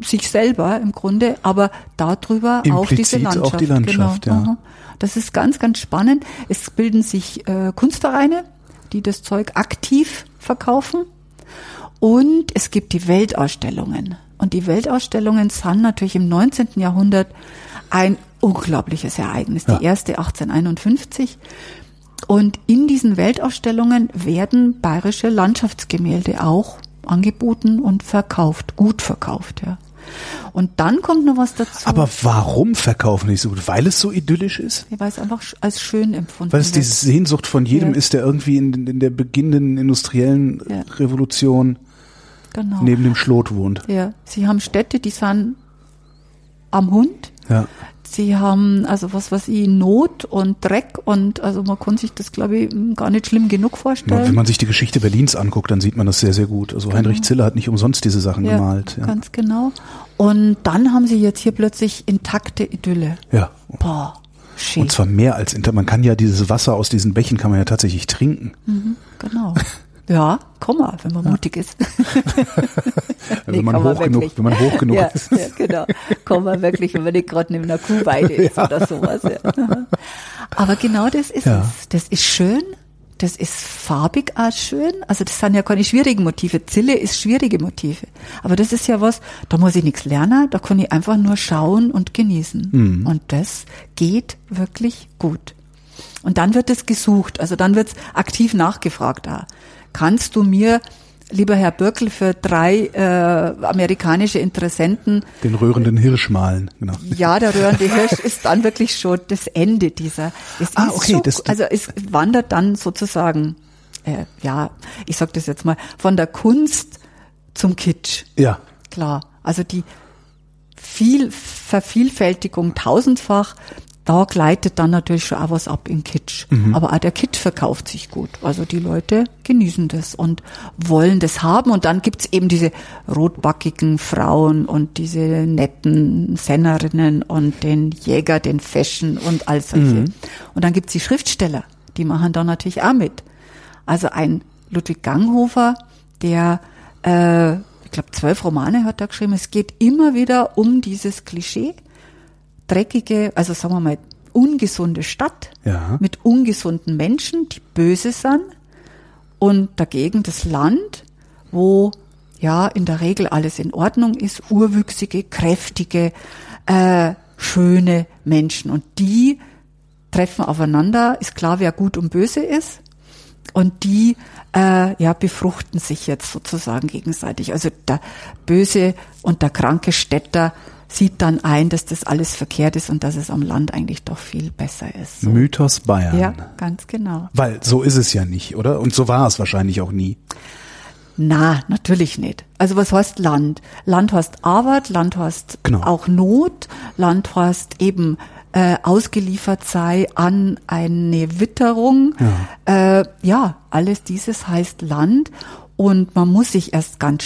S2: sich selber im Grunde, aber darüber auch diese
S1: Implizit
S2: Landschaft.
S1: auch die Landschaft,
S2: genau.
S1: ja.
S2: Aha. Das ist ganz, ganz spannend. Es bilden sich äh, Kunstvereine, die das Zeug aktiv verkaufen. Und es gibt die Weltausstellungen. Und die Weltausstellungen sind natürlich im 19. Jahrhundert ein unglaubliches Ereignis.
S1: Ja.
S2: Die erste 1851. Und in diesen Weltausstellungen werden bayerische Landschaftsgemälde auch angeboten und verkauft, gut verkauft, ja. Und dann kommt noch was dazu,
S1: Aber warum verkaufen die so gut? Weil es so idyllisch ist?
S2: weil es einfach als schön empfunden
S1: Weil es
S2: wird.
S1: diese Sehnsucht von jedem
S2: Ja.
S1: ist, der irgendwie in, in der beginnenden industriellen
S2: Ja.
S1: Revolution
S2: genau.
S1: neben dem Schlot wohnt.
S2: Ja, sie haben Städte, die sind am Hund.
S1: Ja.
S2: Sie haben also was was ich Not und Dreck und also man kann sich das glaube ich gar nicht schlimm genug vorstellen.
S1: wenn man sich die Geschichte Berlins anguckt, dann sieht man das sehr, sehr gut. Also Heinrich Ziller hat nicht umsonst diese Sachen
S2: Genau. ja,
S1: gemalt. Ja.
S2: ganz genau. Und dann haben sie jetzt hier plötzlich intakte Idylle.
S1: ja.
S2: Boah, schön.
S1: Und zwar mehr als inter. Man kann ja dieses Wasser aus diesen Bächen kann man ja tatsächlich trinken.
S2: Genau. Ja, komm mal, wenn man mutig ist. Nee,
S1: wenn man hoch genug,
S2: wirklich.
S1: wenn man hoch genug
S2: ja,
S1: ist.
S2: Ja, genau. Kann man wirklich, wenn man nicht gerade neben einer Kuhweide ist oder sowas. Ja. Aber genau das ist
S1: Ja.
S2: es. Das ist schön. Das ist farbig auch schön. Also das sind ja keine schwierigen Motive. Zille ist schwierige Motive. Aber das ist ja was, da muss ich nichts lernen, da kann ich einfach nur schauen und genießen.
S1: Mhm.
S2: Und das geht wirklich gut. Und dann wird es gesucht, also dann wird es aktiv nachgefragt. Da. Kannst du mir, lieber Herr Birkel, für drei äh, amerikanische Interessenten,
S1: Den rührenden Hirsch malen. Genau.
S2: ja, der rührende Hirsch ist dann wirklich schon das Ende dieser. Es
S1: Ah,
S2: ist
S1: okay,
S2: schon,
S1: das-
S2: also es wandert dann sozusagen, äh, ja, ich sag das jetzt mal, von der Kunst zum Kitsch.
S1: Ja.
S2: Klar, also die viel Vervielfältigung tausendfach, da gleitet dann natürlich schon auch was ab in Kitsch. Aber auch der Kitsch verkauft sich gut. Also die Leute genießen das und wollen das haben. Und dann gibt's eben diese rotbackigen Frauen und diese netten Sennerinnen und den Jäger, den Fashion und all solche. Und dann gibt's die Schriftsteller, die machen da natürlich auch mit. Also ein Ludwig Ganghofer, der äh, ich glaube, zwölf Romane hat er geschrieben. Es geht immer wieder um dieses Klischee. Dreckige, also sagen wir mal, ungesunde Stadt
S1: Ja.
S2: mit ungesunden Menschen, die böse sind. Und dagegen das Land, wo ja in der Regel alles in Ordnung ist, urwüchsige, kräftige, äh, schöne Menschen. Und die treffen aufeinander, ist klar, wer gut und böse ist. Und die äh, ja, befruchten sich jetzt sozusagen gegenseitig. Also der böse und der kranke Städter sieht dann ein, dass das alles verkehrt ist und dass es am Land eigentlich doch viel besser ist. So.
S1: Mythos Bayern.
S2: Ja, ganz genau.
S1: Weil so ist es ja nicht, oder? Und so war es wahrscheinlich auch nie.
S2: Na, natürlich nicht. Also was heißt Land? Land heißt Arbeit, Land heißt
S1: Genau.
S2: auch Not, Land heißt eben äh, ausgeliefert sei an eine Witterung. Ja. Äh, ja, alles dieses heißt Land und man muss sich erst ganz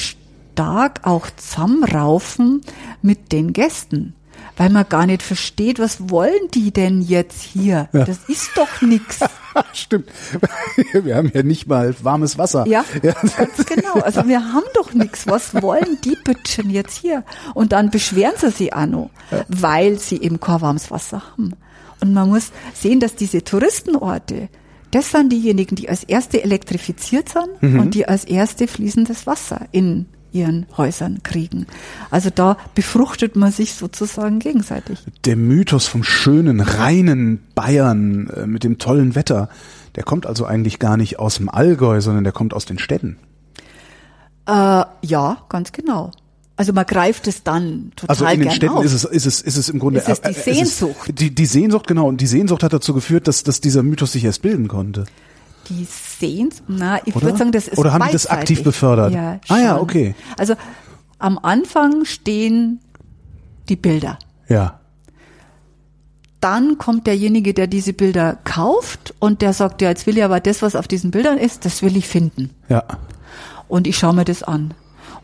S2: stark auch zusammenraufen mit den Gästen. Weil man gar nicht versteht, was wollen die denn jetzt hier?
S1: Ja.
S2: Das ist doch nix.
S1: Stimmt. Wir haben ja nicht mal warmes Wasser.
S2: Ja, ganz genau. Also wir haben doch nichts. Was wollen die Bütchen jetzt hier? Und dann beschweren sie sich auch noch, weil sie eben kein warmes Wasser haben. Und man muss sehen, dass diese Touristenorte, das sind diejenigen, die als erste elektrifiziert sind und die als erste fließendes Wasser in ihren Häusern kriegen. Also da befruchtet man sich sozusagen gegenseitig.
S1: Der Mythos vom schönen, reinen Bayern äh, mit dem tollen Wetter, der kommt also eigentlich gar nicht aus dem Allgäu, sondern der kommt aus den Städten.
S2: Äh, ja, ganz genau. Also man greift es dann total
S1: Also in den Städten
S2: auf.
S1: ist es, ist es, ist es im Grunde
S2: Es ist die
S1: äh, äh,
S2: Sehnsucht.
S1: die, die Sehnsucht, genau. Und die Sehnsucht hat dazu geführt, dass, dass dieser Mythos sich erst bilden konnte.
S2: Die sehen's, na, ich würde sagen, das ist
S1: Oder haben die das
S2: beidseitig.
S1: aktiv befördert?
S2: Ja,
S1: Ah ja,
S2: schon.
S1: okay.
S2: Also am Anfang stehen die Bilder.
S1: Ja.
S2: Dann kommt derjenige, der diese Bilder kauft und der sagt, ja, jetzt will ich aber das, was auf diesen Bildern ist, das will ich finden.
S1: Ja.
S2: Und ich schaue mir das an.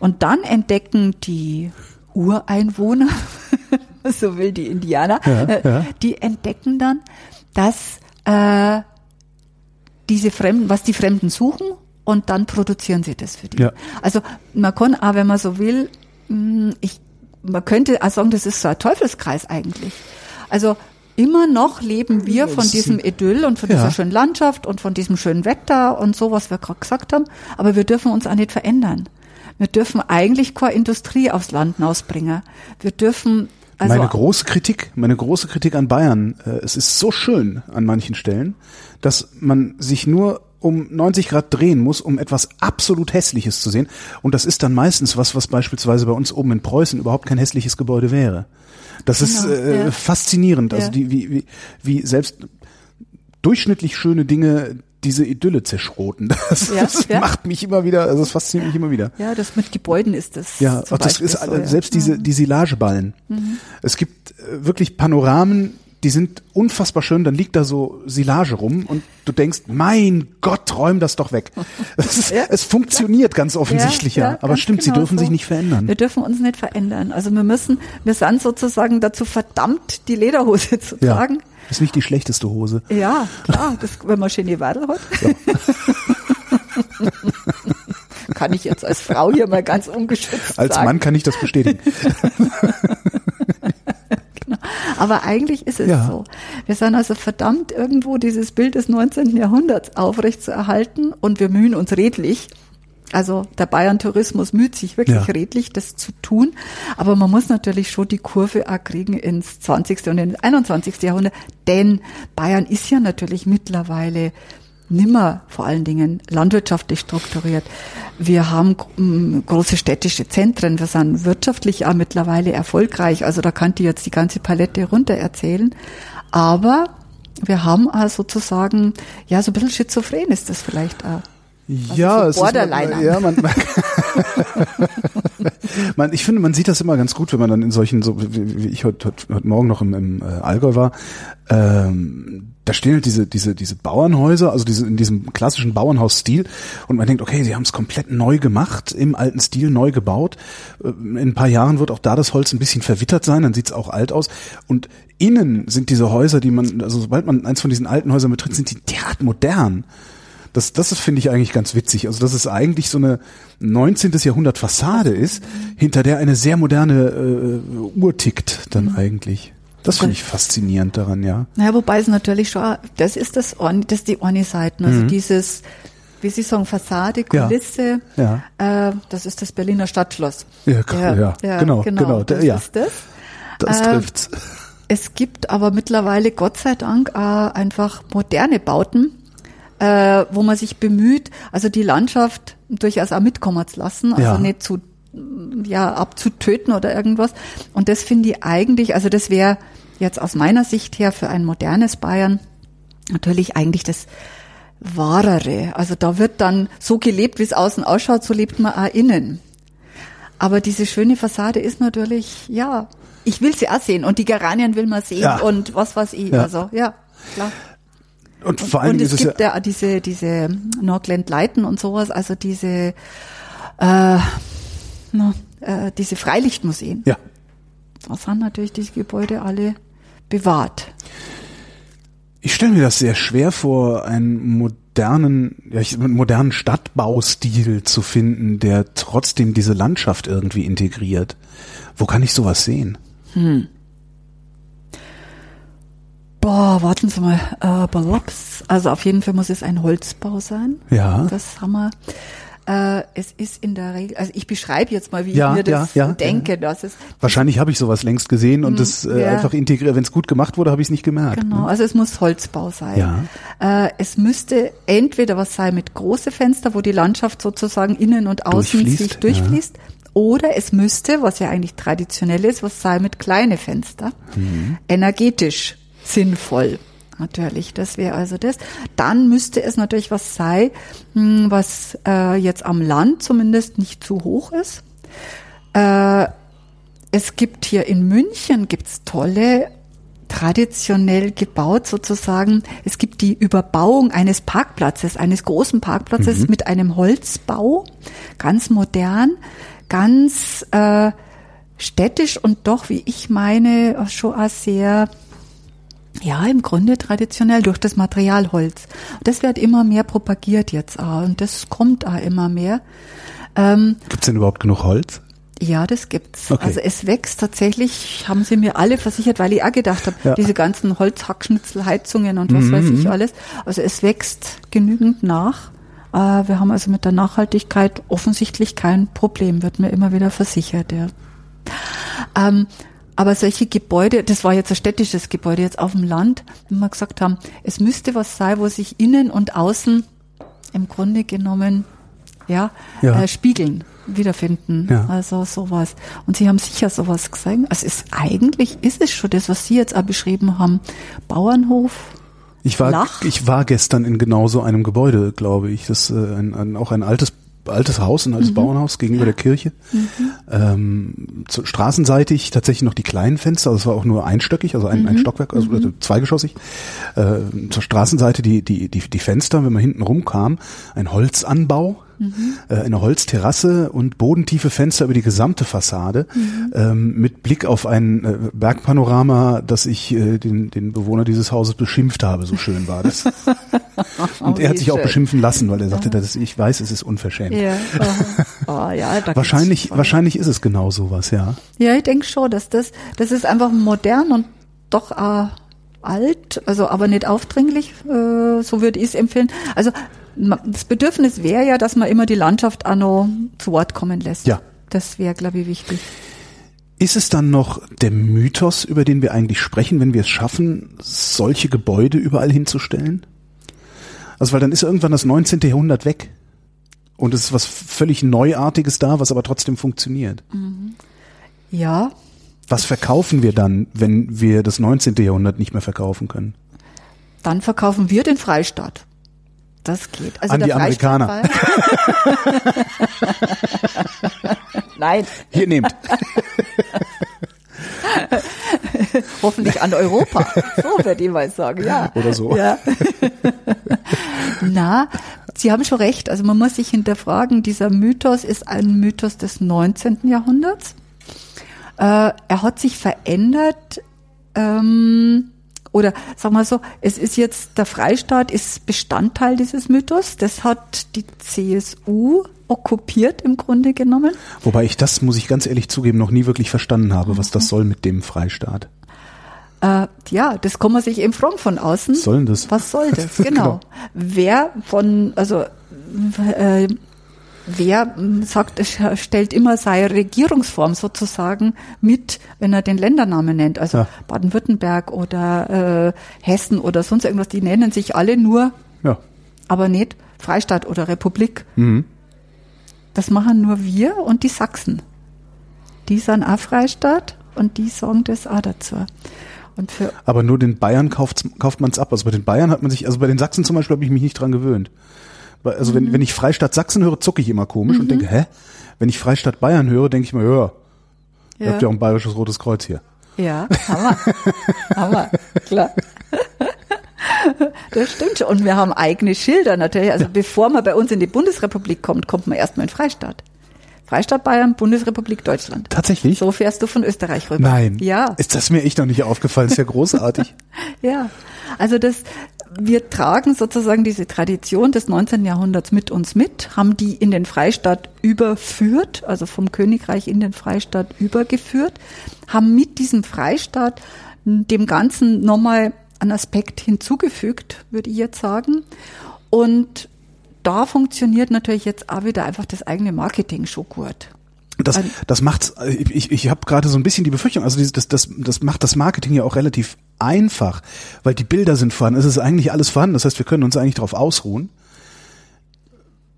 S2: Und dann entdecken die Ureinwohner, so will, die Indianer,
S1: Ja,
S2: äh,
S1: ja.
S2: die entdecken dann, dass äh, diese Fremden, was die Fremden suchen und dann produzieren sie das für die.
S1: Ja.
S2: Also man kann auch, wenn man so will, mh, ich, man könnte auch sagen, das ist so ein Teufelskreis eigentlich. Also immer noch leben wir von diesem Idyll und von
S1: Ja.
S2: dieser schönen Landschaft und von diesem schönen Wetter und so, was wir gerade gesagt haben, aber wir dürfen uns auch nicht verändern. Wir dürfen eigentlich keine Industrie aufs Land hinausbringen. Wir dürfen also
S1: meine große Kritik, meine große Kritik an Bayern, äh, es ist so schön an manchen Stellen, dass man sich nur um 90 Grad drehen muss, um etwas absolut Hässliches zu sehen. Und das ist dann meistens was, was beispielsweise bei uns oben in Preußen überhaupt kein hässliches Gebäude wäre. Das ist
S2: Genau,
S1: äh,
S2: ja.
S1: faszinierend. Also die, wie, wie, wie selbst durchschnittlich schöne Dinge diese Idylle zerschroten. Das,
S2: Ja,
S1: das
S2: ja.
S1: macht mich immer wieder, also das fasziniert mich immer wieder.
S2: ja, das mit Gebäuden ist das.
S1: Ja, auch das
S2: Beispiel
S1: ist
S2: so, ja. Mhm.
S1: selbst diese die Silageballen. Es gibt äh, wirklich Panoramen, die sind unfassbar schön. Dann liegt da so Silage rum und du denkst, mein Gott, räum das doch weg. Es, ist,
S2: Ja,
S1: es funktioniert ganz offensichtlich ja, aber
S2: ganz
S1: stimmt, sie
S2: genau
S1: dürfen
S2: so.
S1: sich nicht verändern.
S2: Wir dürfen uns nicht verändern. Also wir müssen, wir sind sozusagen dazu verdammt, die Lederhose zu
S1: Ja,
S2: tragen.
S1: ist nicht die schlechteste Hose.
S2: Ja, klar, das, wenn man schöne Wadel hat. Kann ich jetzt als Frau hier mal ganz ungeschützt
S1: Als
S2: sagen.
S1: Mann kann ich das bestätigen.
S2: Aber eigentlich ist es
S1: Ja.
S2: so. Wir sind also verdammt, irgendwo dieses Bild des 19. Jahrhunderts aufrechtzuerhalten und wir mühen uns redlich. Also der Bayern-Tourismus müht sich wirklich
S1: Ja.
S2: redlich, das zu tun. Aber man muss natürlich schon die Kurve auch kriegen ins 20. und ins 21. Jahrhundert. Denn Bayern ist ja natürlich mittlerweile nimmer vor allen Dingen landwirtschaftlich strukturiert. Wir haben mm, große städtische Zentren, wir sind wirtschaftlich auch mittlerweile erfolgreich. Also da kann ich jetzt die ganze Palette runter erzählen. Aber wir haben auch sozusagen, ja, so ein bisschen schizophren ist das vielleicht auch.
S1: ja,
S2: so
S1: ist
S2: Borderliner.
S1: man, ja, man, man, man, ich finde, man sieht das immer ganz gut, wenn man dann in solchen, so wie, wie ich heute, heute, heute Morgen noch im, im äh, Allgäu war, ähm, da stehen halt diese, diese, diese Bauernhäuser, also diese, in diesem klassischen Bauernhausstil und man denkt, okay, sie haben es komplett neu gemacht, im alten Stil neu gebaut. Äh, In ein paar Jahren wird auch da das Holz ein bisschen verwittert sein, dann sieht es auch alt aus. Und innen sind diese Häuser, die man, also sobald man eins von diesen alten Häusern betritt, sind die derart modern. Das, das ist, finde ich eigentlich ganz witzig. Also, dass es eigentlich so eine 19. Jahrhundert Fassade ist, hinter der eine sehr moderne äh, Uhr tickt dann eigentlich. Das finde ich faszinierend daran, ja.
S2: Naja, wobei es natürlich schon, das ist das, Orni- das ist die Orni-Seiten, also dieses, wie Sie sagen, Fassade,
S1: Mhm. Ja.
S2: Kulisse,
S1: Ja.
S2: Äh, das ist das Berliner Stadtschloss.
S1: Ja, ja, genau, genau,
S2: das
S1: ja.
S2: ist das.
S1: Das
S2: Äh,
S1: trifft's.
S2: Es gibt aber mittlerweile, Gott sei Dank, auch einfach moderne Bauten, äh, wo man sich bemüht, also die Landschaft durchaus auch mitkommen zu lassen, also
S1: Ja.
S2: nicht zu ja abzutöten oder irgendwas. Und das finde ich eigentlich, also das wäre jetzt aus meiner Sicht her für ein modernes Bayern natürlich eigentlich das Wahrere. Also da wird dann so gelebt, wie es außen ausschaut, so lebt man auch innen. Aber diese schöne Fassade ist natürlich, ja, ich will sie auch sehen und die Geranien will man sehen
S1: Ja.
S2: und was weiß ich.
S1: Ja.
S2: Also ja, klar.
S1: Und vor allem
S2: Und
S1: ist
S2: es
S1: es
S2: gibt
S1: ja,
S2: ja, diese, diese Norgland Leiten und sowas, also diese, äh, na, äh, diese Freilichtmuseen.
S1: ja.
S2: Da sind natürlich diese Gebäude alle bewahrt.
S1: Ich stelle mir das sehr schwer vor, einen modernen, ja, modernen Stadtbaustil zu finden, der trotzdem diese Landschaft irgendwie integriert. Wo kann ich sowas sehen?
S2: Boah, warten Sie mal, äh, Balops. Also auf jeden Fall muss es ein Holzbau sein.
S1: Ja.
S2: Das haben wir. Äh, es ist in der Regel, also ich beschreibe jetzt mal, wie
S1: Ja,
S2: ich mir das
S1: ja, ja,
S2: denke, dass es
S1: Wahrscheinlich habe ich sowas längst gesehen und das äh,
S2: Mhm.
S1: einfach integriert. Wenn es gut gemacht wurde, habe ich es nicht gemerkt.
S2: Genau,
S1: Ne?
S2: also es muss Holzbau sein. Äh, es müsste entweder was sein mit große Fenster, wo die Landschaft sozusagen innen und außen
S1: Durchfließt,
S2: sich durchfließt. Oder es müsste, was ja eigentlich traditionell ist, was sein mit kleine Fenster.
S1: Mhm.
S2: Energetisch sinnvoll. Natürlich, das wäre also das. Dann müsste es natürlich was sein, hm, was äh, jetzt am Land zumindest nicht zu hoch ist. Äh, es gibt hier in München gibt's tolle traditionell gebaut sozusagen. Es gibt die Überbauung eines Parkplatzes, eines großen Parkplatzes mit einem Holzbau, ganz modern, ganz äh, städtisch und doch, wie ich meine, schon auch sehr, ja, im Grunde traditionell durch das Material Holz. Das wird immer mehr propagiert jetzt auch und das kommt auch immer mehr.
S1: Ähm, Gibt es denn überhaupt genug Holz?
S2: Ja, das gibt's. Okay. Also es wächst tatsächlich, haben sie mir alle versichert, weil ich auch gedacht habe, ja. diese ganzen Holzhackschnitzelheizungen und was mhm. weiß ich alles. Also es wächst genügend nach. Äh, wir haben also mit der Nachhaltigkeit offensichtlich kein Problem, wird mir immer wieder versichert, ja. Ähm, aber solche Gebäude, das war jetzt ein städtisches Gebäude, jetzt auf dem Land, wenn wir gesagt haben, es müsste was sein, wo sich innen und außen im Grunde genommen ja, ja. Äh, spiegeln wiederfinden. Ja. Also sowas. Und Sie haben sicher sowas gesagt. Also es ist, eigentlich ist es schon das, was Sie jetzt auch beschrieben haben. Bauernhof.
S1: Ich war, ich war gestern in genau so einem Gebäude, glaube ich. Das äh, ein, ein, auch ein altes altes Haus, ein altes mhm. Bauernhaus gegenüber der Kirche. Mhm. Ähm, zu, straßenseitig tatsächlich noch die kleinen Fenster, also es war auch nur einstöckig, also ein, mhm. ein Stockwerk, also, also zweigeschossig. Äh, zur Straßenseite die, die, die, die Fenster, wenn man hinten rumkam, ein Holzanbau, Mhm. Äh, eine Holzterrasse und bodentiefe Fenster über die gesamte Fassade mhm. ähm, mit Blick auf ein äh, Bergpanorama, das ich äh, den, den Bewohner dieses Hauses beschimpft habe. So schön war das. und oh, er hat sich schön. auch beschimpfen lassen, weil er sagte, ja. dass ich weiß, es ist unverschämt. Ja. Oh. Oh, ja, wahrscheinlich, wahrscheinlich ist es genau sowas, ja.
S2: Ja, ich denke schon, dass das, das ist einfach modern und doch äh, alt, also aber nicht aufdringlich, äh, so würde ich es empfehlen. Also das Bedürfnis wäre ja, dass man immer die Landschaft auch noch zu Wort kommen lässt. Ja. Das wäre, glaube ich, wichtig.
S1: Ist es dann noch der Mythos, über den wir eigentlich sprechen, wenn wir es schaffen, solche Gebäude überall hinzustellen? Also, weil dann ist irgendwann das 19. Jahrhundert weg. Und es ist was völlig Neuartiges da, was aber trotzdem funktioniert. Mhm.
S2: Ja.
S1: Was verkaufen wir dann, wenn wir das 19. Jahrhundert nicht mehr verkaufen können?
S2: Dann verkaufen wir den Freistaat. Das geht.
S1: Also An die Amerikaner.
S2: Nein.
S1: Hier nehmt.
S2: Hoffentlich an Europa. So ich mal sagen, ja.
S1: Oder so. Ja.
S2: Na, Sie haben schon recht. Also man muss sich hinterfragen, dieser Mythos ist ein Mythos des 19. Jahrhunderts. Äh, er hat sich verändert. Ähm, oder sag mal so, es ist jetzt, der Freistaat ist Bestandteil dieses Mythos. Das hat die CSU okkupiert im Grunde genommen.
S1: Wobei ich das, muss ich ganz ehrlich zugeben, noch nie wirklich verstanden habe, was das soll mit dem Freistaat.
S2: Äh, ja, das kann man sich eben fragen von außen.
S1: Was soll denn das?
S2: Was soll das? Genau. genau. Wer von, also äh, wer hm, sagt, er stellt immer seine Regierungsform sozusagen mit, wenn er den Ländernamen nennt. Also ja. Baden-Württemberg oder äh, Hessen oder sonst irgendwas, die nennen sich alle nur, ja. aber nicht Freistaat oder Republik. Mhm. Das machen nur wir und die Sachsen. Die sind auch Freistaat und die sagen das auch dazu.
S1: Und für aber nur den Bayern kauft, kauft man es ab. Also bei den Bayern hat man sich, also bei den Sachsen zum Beispiel habe ich mich nicht dran gewöhnt. Also mhm. wenn, wenn ich Freistaat Sachsen höre, zucke ich immer komisch mhm. und denke, hä? Wenn ich Freistaat Bayern höre, denke ich mir, ja, ihr habt ja auch ein bayerisches Rotes Kreuz hier.
S2: Ja, Hammer. Hammer, klar. Das stimmt schon. Und wir haben eigene Schilder natürlich. Also ja. bevor man bei uns in die Bundesrepublik kommt, kommt man erstmal in Freistaat. Freistaat Bayern, Bundesrepublik Deutschland.
S1: Tatsächlich?
S2: So fährst du von Österreich rüber.
S1: Nein. Ja. Ist das mir echt noch nicht aufgefallen? Ist ja großartig.
S2: ja. Also das, wir tragen sozusagen diese Tradition des 19. Jahrhunderts mit uns mit, haben die in den Freistaat überführt, also vom Königreich in den Freistaat übergeführt, haben mit diesem Freistaat dem Ganzen nochmal einen Aspekt hinzugefügt, würde ich jetzt sagen. Und da funktioniert natürlich jetzt auch wieder einfach das eigene Marketing schon gut.
S1: Das, das macht, ich, ich habe gerade so ein bisschen die Befürchtung, also das, das, das macht das Marketing ja auch relativ einfach, weil die Bilder sind vorhanden, es ist eigentlich alles vorhanden, das heißt, wir können uns eigentlich darauf ausruhen.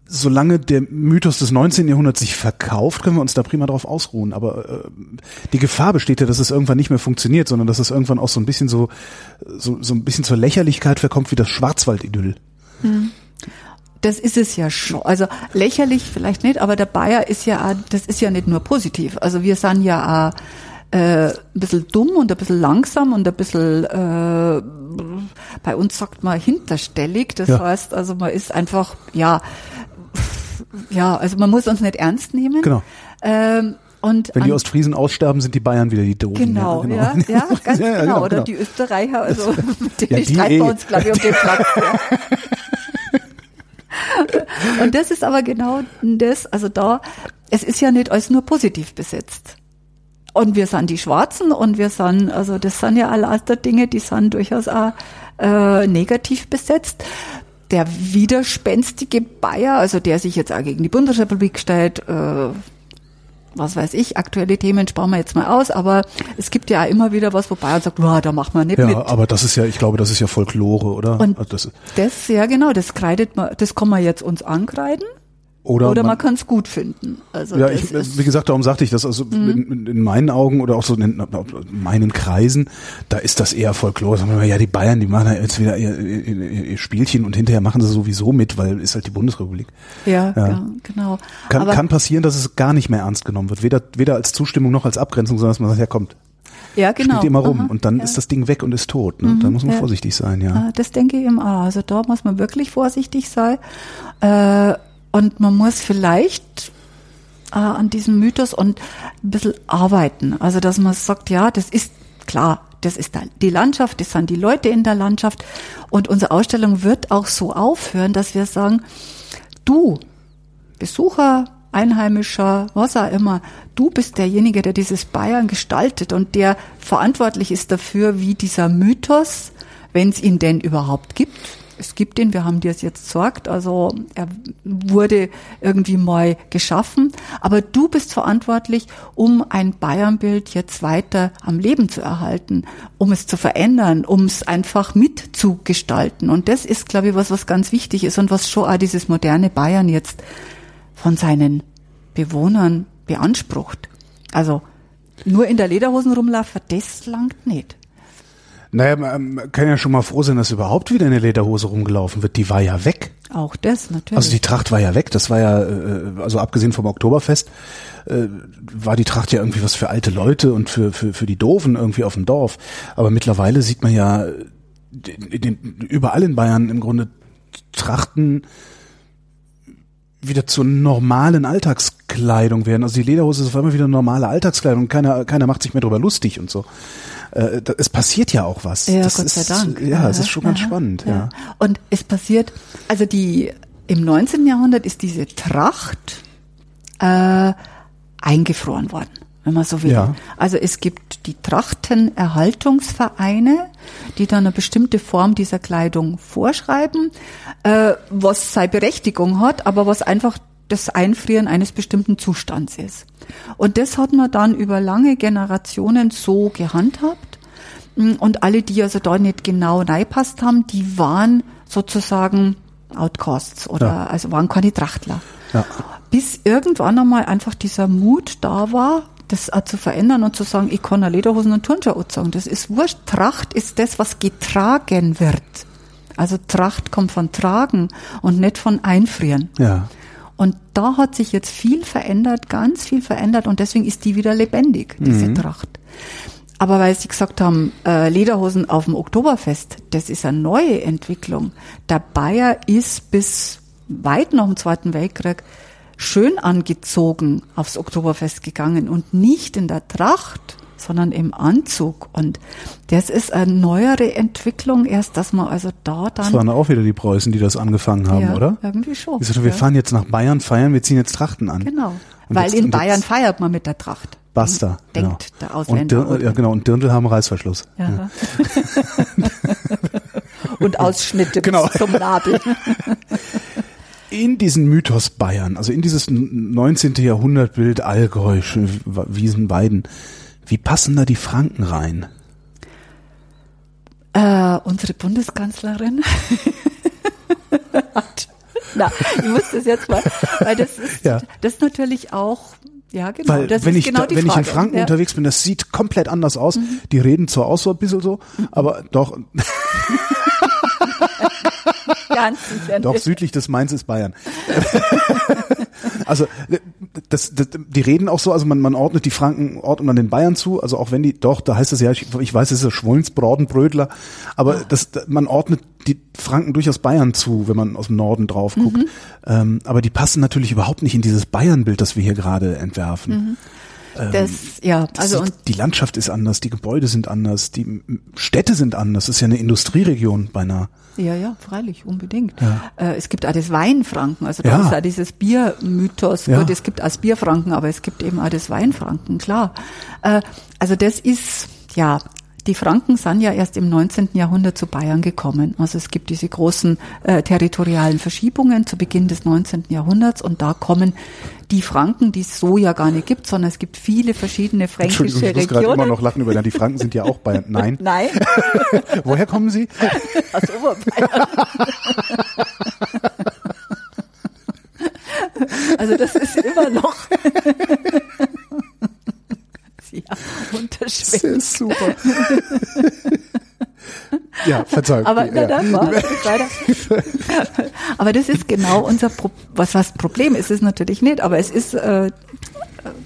S1: Solange der Mythos des 19. Jahrhunderts sich verkauft, können wir uns da prima drauf ausruhen. Aber äh, die Gefahr besteht ja, dass es irgendwann nicht mehr funktioniert, sondern dass es irgendwann auch so ein bisschen so, so, so ein bisschen zur Lächerlichkeit verkommt wie das Schwarzwald-Idyll. Mhm
S2: das ist es ja schon. Also lächerlich vielleicht nicht, aber der Bayer ist ja, das ist ja nicht nur positiv. Also wir sind ja auch, äh, ein bisschen dumm und ein bisschen langsam und ein bisschen, äh, bei uns sagt man hinterstellig. Das ja. heißt, also man ist einfach, ja, ja, also man muss uns nicht ernst nehmen.
S1: Genau.
S2: Ähm, Und
S1: Wenn die Ostfriesen aussterben, sind die Bayern wieder die Doofen.
S2: Genau, ja, ja, ganz
S1: Ja, ja,
S2: genau.
S1: genau,
S2: Oder
S1: genau.
S2: die Österreicher, also mit denen
S1: Ja, die
S2: streiten
S1: eh.
S2: wir uns, glaube ich, um den Platz. Ja. Und das ist aber genau das, also da, es ist ja nicht alles nur positiv besetzt. Und wir sind die Schwarzen und wir sind, also das sind ja alle andere Dinge, die sind durchaus auch äh, negativ besetzt. Der widerspenstige Bayer, also der sich jetzt auch gegen die Bundesrepublik stellt, äh, was weiß ich, aktuelle Themen sparen wir jetzt mal aus, aber es gibt ja auch immer wieder was, wo Bayern sagt, "Wow, da machen wir nicht
S1: Ja,
S2: mit.
S1: aber das ist ja, ich glaube, das ist ja Folklore, oder?
S2: Und
S1: Also das,
S2: das, ja genau, das kreidet man, das kann man jetzt uns ankreiden
S1: oder
S2: oder man,
S1: man,
S2: kann es gut finden. Also
S1: ja, ich,
S2: ist,
S1: wie gesagt, darum sagte ich das, also in, in meinen Augen oder auch so in, in meinen Kreisen, da ist das eher Folklore. Sagen wir mal, ja, die Bayern, die machen ja jetzt wieder ihr, ihr, ihr Spielchen und hinterher machen sie sowieso mit, weil ist halt die Bundesrepublik.
S2: ja,
S1: ja.
S2: ja, genau.
S1: Kann,
S2: aber,
S1: kann passieren, dass es gar nicht mehr ernst genommen wird. Weder, weder als Zustimmung noch als Abgrenzung, sondern dass man sagt, ja kommt,
S2: ja, genau.
S1: spielt immer rum
S2: Aha,
S1: und dann
S2: ja.
S1: ist das Ding weg und ist tot. Ne? da muss man
S2: ja.
S1: vorsichtig sein, ja.
S2: Ja, das denke ich eben auch. Also da muss man wirklich vorsichtig sein. Äh, und man muss vielleicht äh, an diesem Mythos und ein bisschen arbeiten. Also dass man sagt, ja, das ist klar, das ist die Landschaft, das sind die Leute in der Landschaft. Und unsere Ausstellung wird auch so aufhören, dass wir sagen, du, Besucher, Einheimischer, was auch immer, du bist derjenige, der dieses Bayern gestaltet und der verantwortlich ist dafür, wie dieser Mythos, wenn es ihn denn überhaupt gibt, es gibt ihn, wir haben dir es jetzt gesagt, also er wurde irgendwie mal geschaffen, aber du bist verantwortlich, um ein Bayernbild jetzt weiter am Leben zu erhalten, um es zu verändern, um es einfach mitzugestalten. Und das ist, glaube ich, was, was ganz wichtig ist und was schon auch dieses moderne Bayern jetzt von seinen Bewohnern beansprucht. Also nur in der Lederhosen rumlaufen, das langt nicht.
S1: Naja, man kann ja schon mal froh sein, dass überhaupt wieder eine Lederhose rumgelaufen wird. Die war ja weg.
S2: Auch das natürlich.
S1: Also die Tracht war ja weg. Das war ja, äh, also abgesehen vom Oktoberfest, äh, war die Tracht ja irgendwie was für alte Leute und für, für, für die Doofen irgendwie auf dem Dorf. Aber mittlerweile sieht man ja in den, überall in Bayern im Grunde Trachten wieder zur normalen Alltagskleidung werden. Also die Lederhose ist auf einmal wieder normale Alltagskleidung. Keiner, keiner macht sich mehr darüber lustig und so. Äh, da, es passiert ja auch was.
S2: Ja,
S1: das
S2: Gott
S1: ist,
S2: sei Dank.
S1: Ja, es ist schon ganz
S2: ja,
S1: spannend. Ja.
S2: Und es passiert, also die im 19. Jahrhundert ist diese Tracht äh, eingefroren worden, wenn man so will.
S1: Ja.
S2: Also es gibt die Trachtenerhaltungsvereine, die dann eine bestimmte Form dieser Kleidung vorschreiben, äh, was seine Berechtigung hat, aber was einfach das Einfrieren eines bestimmten Zustands ist. Und das hat man dann über lange Generationen so gehandhabt. Und alle, die also da nicht genau reingepasst haben, die waren sozusagen Outcasts oder
S1: Ja.
S2: also waren keine Trachtler.
S1: Ja.
S2: Bis irgendwann einmal einfach dieser Mut da war, das zu verändern und zu sagen, ich kann Lederhosen und Turnschuhe anziehen. Das ist wurscht. Tracht ist das, was getragen wird. Also Tracht kommt von tragen und nicht von einfrieren.
S1: ja.
S2: Und da hat sich jetzt viel verändert, ganz viel verändert und deswegen ist die wieder lebendig, diese Tracht. Aber weil Sie gesagt haben, äh, Lederhosen auf dem Oktoberfest, das ist eine neue Entwicklung. Der Bayer ist bis weit nach dem Zweiten Weltkrieg schön angezogen aufs Oktoberfest gegangen und nicht in der Tracht, sondern im Anzug. Und das ist eine neuere Entwicklung erst, dass man also da
S1: Das
S2: dann
S1: waren auch wieder die Preußen, die das angefangen haben,
S2: ja,
S1: oder?
S2: irgendwie schon.
S1: Die sagten, wir
S2: ja.
S1: fahren jetzt nach Bayern, feiern, wir ziehen jetzt Trachten an.
S2: Genau.
S1: Und
S2: Weil
S1: jetzt-
S2: in
S1: und
S2: Bayern feiert man mit der Tracht.
S1: Basta.
S2: Denkt
S1: genau.
S2: der
S1: Und
S2: Ausländer.
S1: Dir, ja, genau. Und Dirndl haben Reißverschluss.
S2: Ja. Und Ausschnitte
S1: Genau.
S2: bis zum Nabel.
S1: In diesen Mythos Bayern, also in dieses 19. Jahrhundertbild Allgäu, Wiesen, Weiden, wie passen da die Franken rein?
S2: Äh, unsere Bundeskanzlerin hat. Na, ich muss das jetzt mal, weil das ist,
S1: Ja.
S2: das ist natürlich auch, ja genau,
S1: Weil
S2: das
S1: wenn
S2: ist
S1: ich
S2: genau
S1: da, wenn ich
S2: Frage.
S1: in Franken
S2: ja. Mhm.
S1: unterwegs bin, das sieht komplett anders aus. Die reden zwar auch so ein bisschen so, aber doch,
S2: Ganz sicher
S1: doch südlich des Mainz ist Bayern. also das, das, die reden auch so, also man, man ordnet die Franken, ordnet man den Bayern zu, also auch wenn die, doch, da heißt es ja, ich, ich weiß, es ist ja Schwulens, Brodenbrödler, aber das, man ordnet die Franken durchaus Bayern zu, wenn man aus dem Norden drauf guckt. Ähm, aber die passen natürlich überhaupt nicht in dieses Bayernbild, das wir hier gerade entwerfen.
S2: Das, ja, also
S1: sieht,
S2: und
S1: die Landschaft ist anders, die Gebäude sind anders, die Städte sind anders. Das ist ja eine Industrieregion beinahe.
S2: Ja, ja, freilich, unbedingt.
S1: Ja.
S2: Äh, es gibt auch das Weinfranken, also da
S1: Ja.
S2: ist auch dieses Biermythos.
S1: Ja.
S2: Gut, es gibt auch das Bierfranken, aber es gibt eben auch das Weinfranken, klar. Äh, also das ist, ja, die Franken sind ja erst im 19. Jahrhundert zu Bayern gekommen. Also es gibt diese großen äh, territorialen Verschiebungen zu Beginn des 19. Jahrhunderts und da kommen die Franken, die es so ja gar nicht gibt, sondern es gibt viele verschiedene fränkische
S1: Entschuldigung, ich muss gerade immer noch lachen über die Franken sind ja auch Bayern. Nein.
S2: Nein,
S1: Woher kommen Sie?
S2: aus Oberbayern. Also das ist immer noch ja, unterschwellig.
S1: Das ist super. ja, Verzeihung.
S2: Aber na,
S1: ja.
S2: war. Aber das ist genau unser Pro was was Problem ist es natürlich nicht, aber es ist äh,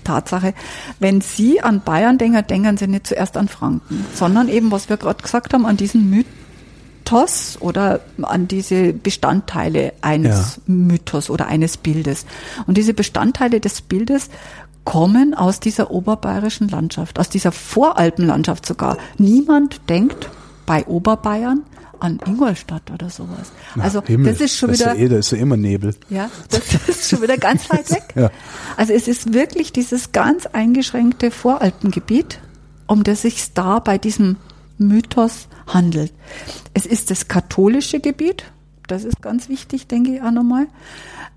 S2: Tatsache, wenn Sie an Bayern denken, denken Sie nicht zuerst an Franken, sondern eben, was wir gerade gesagt haben, an diesen Mythos oder an diese Bestandteile eines
S1: Ja.
S2: Mythos oder eines Bildes. Und diese Bestandteile des Bildes kommen aus dieser oberbayerischen Landschaft, aus dieser Voralpenlandschaft sogar. Niemand denkt bei Oberbayern an Ingolstadt oder sowas.
S1: Na,
S2: also
S1: Himmel,
S2: das ist schon
S1: das
S2: wieder
S1: Ist ja eh, da ist ja immer Nebel.
S2: ja, das ist schon wieder ganz weit weg.
S1: Ja.
S2: Also es ist wirklich dieses ganz eingeschränkte Voralpengebiet, um das sich da bei diesem Mythos handelt. Es ist das katholische Gebiet, das ist ganz wichtig, denke ich auch nochmal.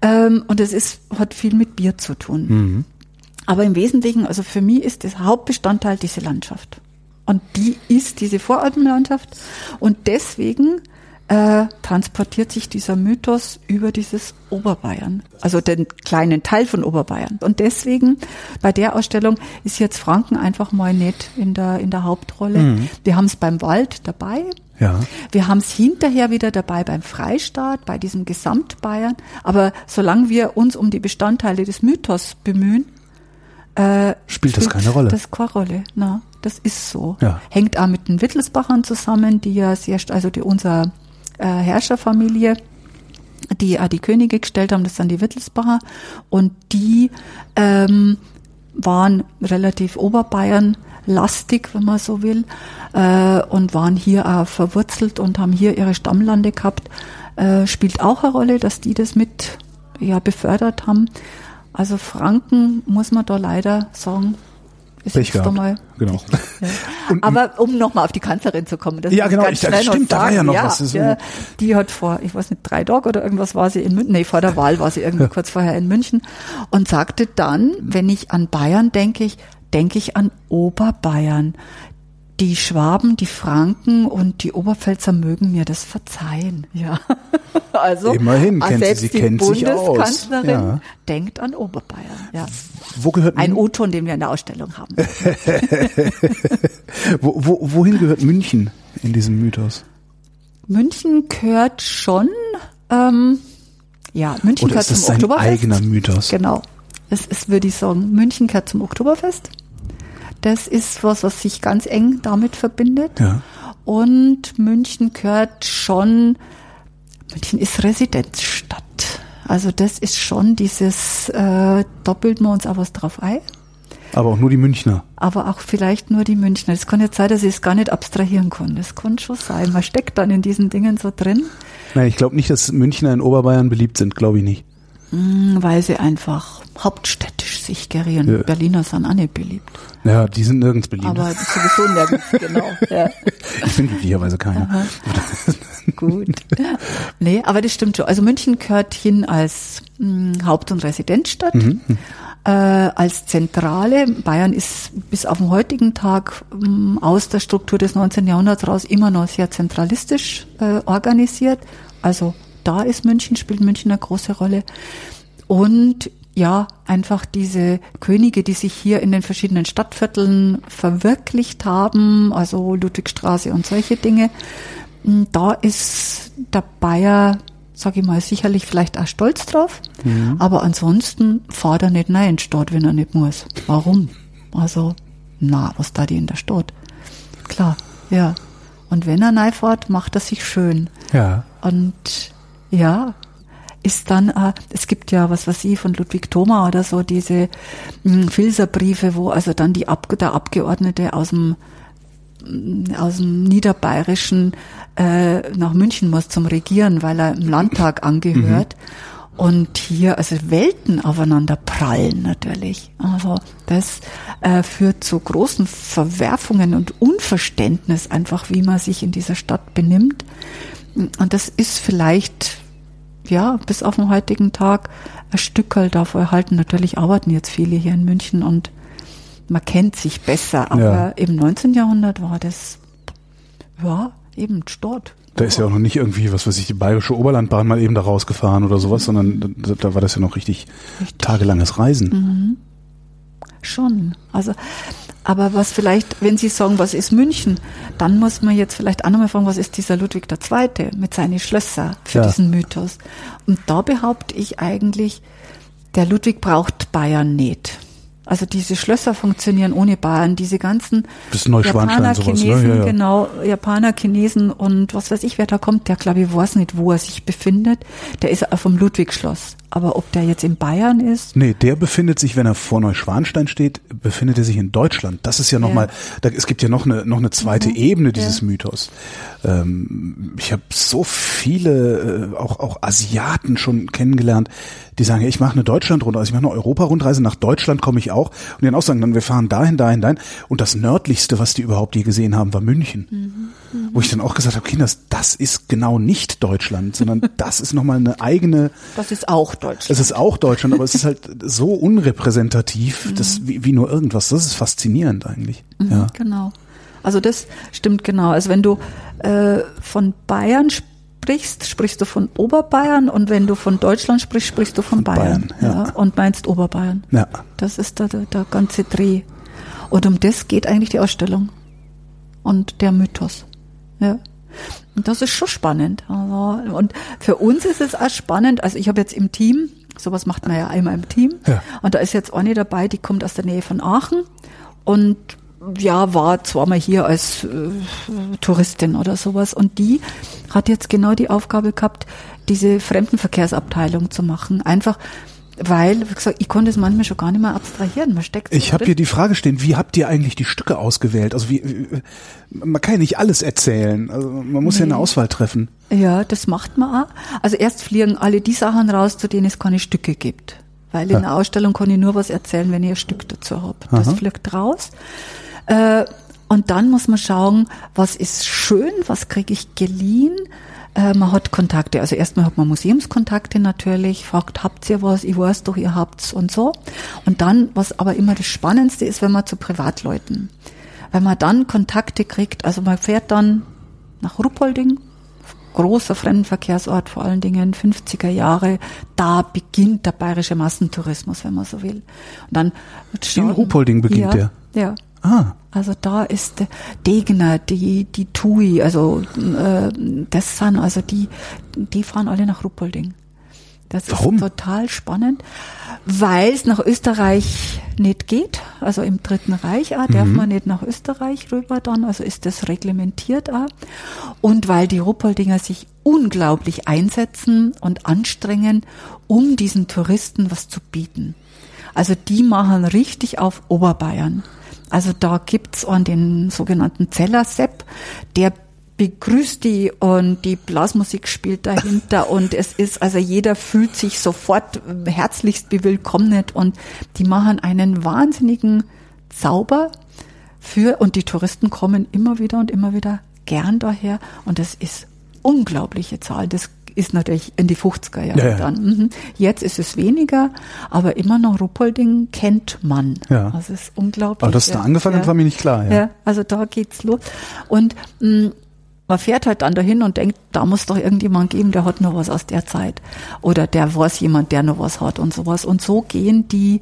S2: Ähm, und es ist, hat viel mit Bier zu tun. Aber im Wesentlichen, also für mich ist das Hauptbestandteil diese Landschaft. Und die ist diese Voralpenlandschaft. Und deswegen äh, transportiert sich dieser Mythos über dieses Oberbayern, also den kleinen Teil von Oberbayern. Und deswegen bei der Ausstellung ist jetzt Franken einfach mal nicht in der, in der Hauptrolle. Wir haben es beim Wald dabei.
S1: Ja.
S2: Wir haben es hinterher wieder dabei beim Freistaat, bei diesem Gesamtbayern. Aber solange wir uns um die Bestandteile des Mythos bemühen, äh,
S1: Spielt das keine Rolle?
S2: Das keine Rolle, na, das ist so.
S1: Ja.
S2: Hängt auch mit den Wittelsbachern zusammen, die ja sehr, also die unser äh, Herrscherfamilie, die auch die Könige gestellt haben, das sind die Wittelsbacher und die ähm, waren relativ Oberbayern lastig, wenn man so will, äh, und waren hier auch verwurzelt und haben hier ihre Stammlande gehabt. Äh, spielt auch eine Rolle, dass die das mit ja, befördert haben. Also Franken muss man da leider sagen, ist
S1: Pech gehabt.
S2: mal
S1: Genau.
S2: ja.
S1: Und-
S2: Aber um nochmal auf die Kanzlerin zu kommen, das
S1: Ja, genau,
S2: ganz
S1: ich-
S2: schnell
S1: stimmt, da war ja noch was, das ist
S2: ja, die hat vor, ich weiß nicht, drei Tagen oder irgendwas war sie in München, nee, vor der Wahl war sie irgendwie kurz vorher in München und sagte dann, wenn ich an Bayern denke, ich denke ich an Oberbayern. Die Schwaben, die Franken und die Oberpfälzer mögen mir das verzeihen. Ja. Also
S1: Immerhin
S2: ah,
S1: kennt sie-
S2: selbst
S1: sie
S2: die
S1: kennt.
S2: Bundeskanzlerin
S1: Ja.
S2: denkt an Oberbayern. Ja.
S1: Wo gehört
S2: Ein O-Ton, den wir in der Ausstellung haben.
S1: wo, wo, wohin gehört München in diesem Mythos?
S2: München gehört schon, ähm, ja, München
S1: Oder
S2: gehört
S1: ist das
S2: zum
S1: sein
S2: Oktoberfest.
S1: eigener Mythos?
S2: Genau. Es ist, würde ich sagen, München gehört zum Oktoberfest. Das ist was, was sich ganz eng damit verbindet.
S1: Ja.
S2: Und München gehört schon, München ist Residenzstadt. Also das ist schon dieses, äh, da bilden wir uns auch was drauf ein.
S1: Aber auch nur die Münchner.
S2: Aber auch vielleicht nur die Münchner. Es kann jetzt sein, dass ich es gar nicht abstrahieren kann. Das kann schon sein. Man steckt dann in diesen Dingen so drin.
S1: Nein, ich glaube nicht, dass Münchner in Oberbayern beliebt sind, glaube ich nicht.
S2: Mm, Weil sie einfach hauptstädtisch sich gerieren.
S1: Ja.
S2: Berliner sind auch nicht beliebt.
S1: Ja, die sind nirgends beliebt.
S2: Aber sowieso nirgends, genau. Ja.
S1: ich bin glücklicherweise keiner.
S2: Gut. Nee, aber das stimmt schon. Also München gehört hin als mh, Haupt- und Residenzstadt, äh, als Zentrale. Bayern ist bis auf den heutigen Tag mh, aus der Struktur des 19. Jahrhunderts raus immer noch sehr zentralistisch äh, organisiert. Also da ist München, spielt München eine große Rolle. Und ja, einfach diese Könige, die sich hier in den verschiedenen Stadtvierteln verwirklicht haben, also Ludwigstraße und solche Dinge, m, da ist der Bayer, sag ich mal, sicherlich vielleicht auch stolz drauf, aber ansonsten fahrt er nicht rein in die Stadt, wenn er nicht muss. Warum? Also, na, was da die in der Stadt? Klar, ja. Und wenn er reinfährt, macht er sich schön.
S1: Ja.
S2: Und ja, ist dann, äh, es gibt ja, was weiß ich, von Ludwig Thoma oder so, diese mh, Filserbriefe, wo also dann die Ab der Abgeordnete aus dem aus dem Niederbayerischen äh, nach München muss zum Regieren, weil er im Landtag angehört. Mhm. Und hier also Welten aufeinander prallen natürlich. Also das äh, führt zu großen Verwerfungen und Unverständnis einfach, wie man sich in dieser Stadt benimmt. Und das ist vielleicht ja, bis auf den heutigen Tag ein Stückel davor erhalten. Natürlich arbeiten jetzt viele hier in München und man kennt sich besser, aber ja. im 19. Jahrhundert war das, ja, eben dort.
S1: Da ist ja auch noch nicht irgendwie, was weiß ich, die bayerische Oberlandbahn mal eben da rausgefahren oder sowas, sondern da, da war das ja noch richtig, richtig. tagelanges Reisen. Mhm.
S2: Schon. Also aber was vielleicht, wenn Sie sagen, was ist München, dann muss man jetzt vielleicht auch nochmal fragen, was ist dieser Ludwig II. mit seinen Schlösser für ja. diesen Mythos? Und da behaupte ich eigentlich, der Ludwig braucht Bayern nicht. Also diese Schlösser funktionieren ohne Bayern. Diese ganzen Japaner, sowas, Chinesen, ne? ja, ja. genau, Japaner, Chinesen und was weiß ich, wer da kommt, der glaube ich weiß nicht, wo er sich befindet. Der ist vom Ludwig-Schloss. Aber ob der jetzt in Bayern ist?
S1: Nee, der befindet sich, wenn er vor Neuschwanstein steht, befindet er sich in Deutschland. Das ist ja nochmal, ja. es gibt ja noch eine, noch eine zweite mhm. Ebene dieses ja. Mythos. Ähm, ich habe so viele, äh, auch, auch Asiaten schon kennengelernt, die sagen, ja, ich mache eine Deutschlandrundreise, also ich mache eine Europa-Rundreise, nach Deutschland komme ich auch. Und die dann auch sagen, dann wir fahren dahin, dahin, dahin. Und das nördlichste, was die überhaupt je gesehen haben, war München. Mhm. Wo ich dann auch gesagt habe, Kinders, das ist genau nicht Deutschland, sondern das ist nochmal eine eigene.
S2: Das ist auch Deutschland.
S1: Es ist auch Deutschland, aber es ist halt so unrepräsentativ, mhm. das wie, wie nur irgendwas. Das ist faszinierend eigentlich.
S2: Mhm, ja. Genau. Also das stimmt genau. Also wenn du äh, von Bayern sprichst, sprichst du von Oberbayern und wenn du von Deutschland sprichst, sprichst du von, von Bayern. Bayern ja. ja. Und meinst Oberbayern. Ja. Das ist der, der, der ganze Dreh. Und um das geht eigentlich die Ausstellung. Und der Mythos. Ja. Und das ist schon spannend. Also, und für uns ist es auch spannend. Also ich habe jetzt im Team, sowas macht man ja einmal im Team. Ja. Und da ist jetzt eine dabei, die kommt aus der Nähe von Aachen und ja, war zweimal hier als äh, Touristin oder sowas. Und die hat jetzt genau die Aufgabe gehabt, diese Fremdenverkehrsabteilung zu machen. Einfach weil, wie gesagt, ich konnte es manchmal schon gar nicht mehr abstrahieren. Man steckt
S1: so Ich habe hier die Frage stehen, wie habt ihr eigentlich die Stücke ausgewählt? Also wie, man kann ja nicht alles erzählen. Also man muss nee. ja eine Auswahl treffen.
S2: Ja, das macht man auch. Also erst fliegen alle die Sachen raus, zu denen es keine Stücke gibt. Weil in ja. einer Ausstellung kann ich nur was erzählen, wenn ich ein Stück dazu habe. Das Aha. fliegt raus. Äh, und dann muss man schauen, was ist schön, was kriege ich geliehen äh, man hat Kontakte. Also erstmal hat man Museumskontakte natürlich, fragt, habt ihr was? Ich weiß doch, ihr habt's und so. Und dann, was aber immer das Spannendste ist, wenn man zu Privatleuten, wenn man dann Kontakte kriegt, also man fährt dann nach Ruppolding, großer Fremdenverkehrsort, vor allen Dingen 50er Jahre, da beginnt der bayerische Massentourismus, wenn man so will. Und dann
S1: In Ruppolding beginnt
S2: ja,
S1: der?
S2: Ja. Ah. Also da ist Degner, die, die TUI, also äh, das sind also die, die fahren alle nach Ruppolding. Das
S1: Warum?
S2: ist total spannend, weil es nach Österreich nicht geht. Also im Dritten Reich auch, darf mhm. man nicht nach Österreich rüber dann, also ist das reglementiert auch. Und weil die Ruppoldinger sich unglaublich einsetzen und anstrengen, um diesen Touristen was zu bieten. Also die machen richtig auf Oberbayern. Also da gibt's an den sogenannten Zellersepp, der begrüßt die und die Blasmusik spielt dahinter und es ist, also jeder fühlt sich sofort herzlichst bewillkommnet und die machen einen wahnsinnigen Zauber für und die Touristen kommen immer wieder und immer wieder gern daher und das ist unglaubliche Zahl. Das ist natürlich in die 50er Jahre ja, ja. dann. Mhm. Jetzt ist es weniger, aber immer noch Ruppolding kennt man. Ja. Das ist unglaublich.
S1: Aber das da angefangen hat, war mir nicht klar.
S2: Ja. ja, also da geht's los. Und mh, mm, man fährt halt dann dahin und denkt, da muss doch irgendjemand geben, der hat noch was aus der Zeit. Oder der weiß jemand, der noch was hat und sowas. Und so gehen die,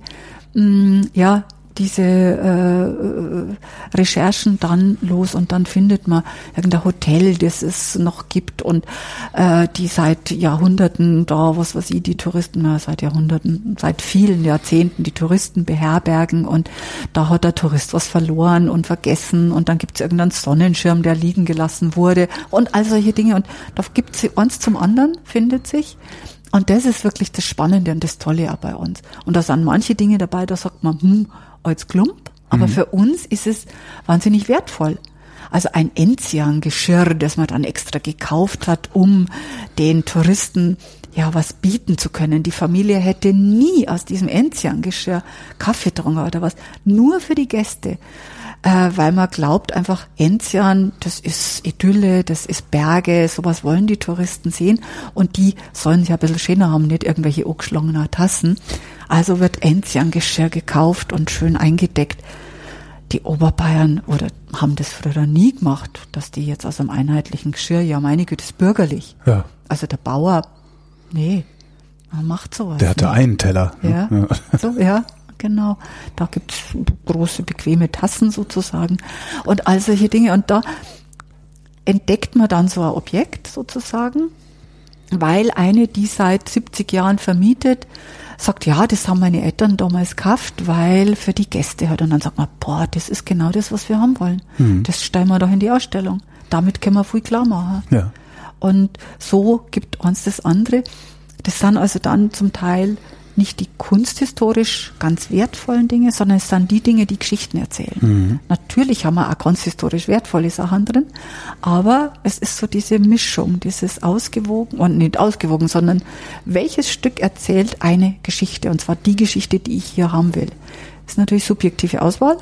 S2: mh, mm, ja, diese äh, Recherchen dann los und dann findet man irgendein Hotel, das es noch gibt und äh, die seit Jahrhunderten da, was weiß ich, die Touristen, na, seit Jahrhunderten, seit vielen Jahrzehnten die Touristen beherbergen und da hat der Tourist was verloren und vergessen und dann gibt es irgendeinen Sonnenschirm, der liegen gelassen wurde und all solche Dinge und da gibt es eins zum anderen, findet sich. Und das ist wirklich das Spannende und das Tolle auch bei uns. Und da sind manche Dinge dabei, da sagt man, hm, als Klump. Aber mhm. für uns ist es wahnsinnig wertvoll. Also ein Enzian-Geschirr, das man dann extra gekauft hat, um den Touristen ja was bieten zu können. Die Familie hätte nie aus diesem Enzian-Geschirr Kaffee getrunken oder was. Nur für die Gäste. Äh, weil man glaubt einfach, Enzian, das ist Idylle, das ist Berge, sowas wollen die Touristen sehen und die sollen sich ein bisschen schöner haben, nicht irgendwelche angeschlagenen Tassen. Also wird Enzian-Geschirr gekauft und schön eingedeckt die Oberbayern oder haben das früher nie gemacht, dass die jetzt aus einem einheitlichen Geschirr, ja meine Güte, ist bürgerlich.
S1: Ja.
S2: Also der Bauer, nee, man macht sowas.
S1: Der hatte
S2: nicht.
S1: einen Teller.
S2: Ja, ja. so, ja, genau. Da gibt's große, bequeme Tassen sozusagen und all solche Dinge. Und da entdeckt man dann so ein Objekt sozusagen, weil eine, die seit 70 Jahren vermietet, sagt, ja, das haben meine Eltern damals gekauft, weil für die Gäste halt. Und dann sagt man, boah, das ist genau das, was wir haben wollen. Mhm. Das stellen wir doch in die Ausstellung. Damit können wir viel klar machen.
S1: Ja.
S2: Und so gibt uns das andere. Das sind also dann zum Teil nicht die kunsthistorisch ganz wertvollen Dinge, sondern es sind die Dinge, die Geschichten erzählen. Mhm. Natürlich haben wir auch kunsthistorisch wertvolle Sachen drin, aber es ist so diese Mischung, dieses ausgewogen, und nicht ausgewogen, sondern welches Stück erzählt eine Geschichte, und zwar die Geschichte, die ich hier haben will. Das ist natürlich subjektive Auswahl,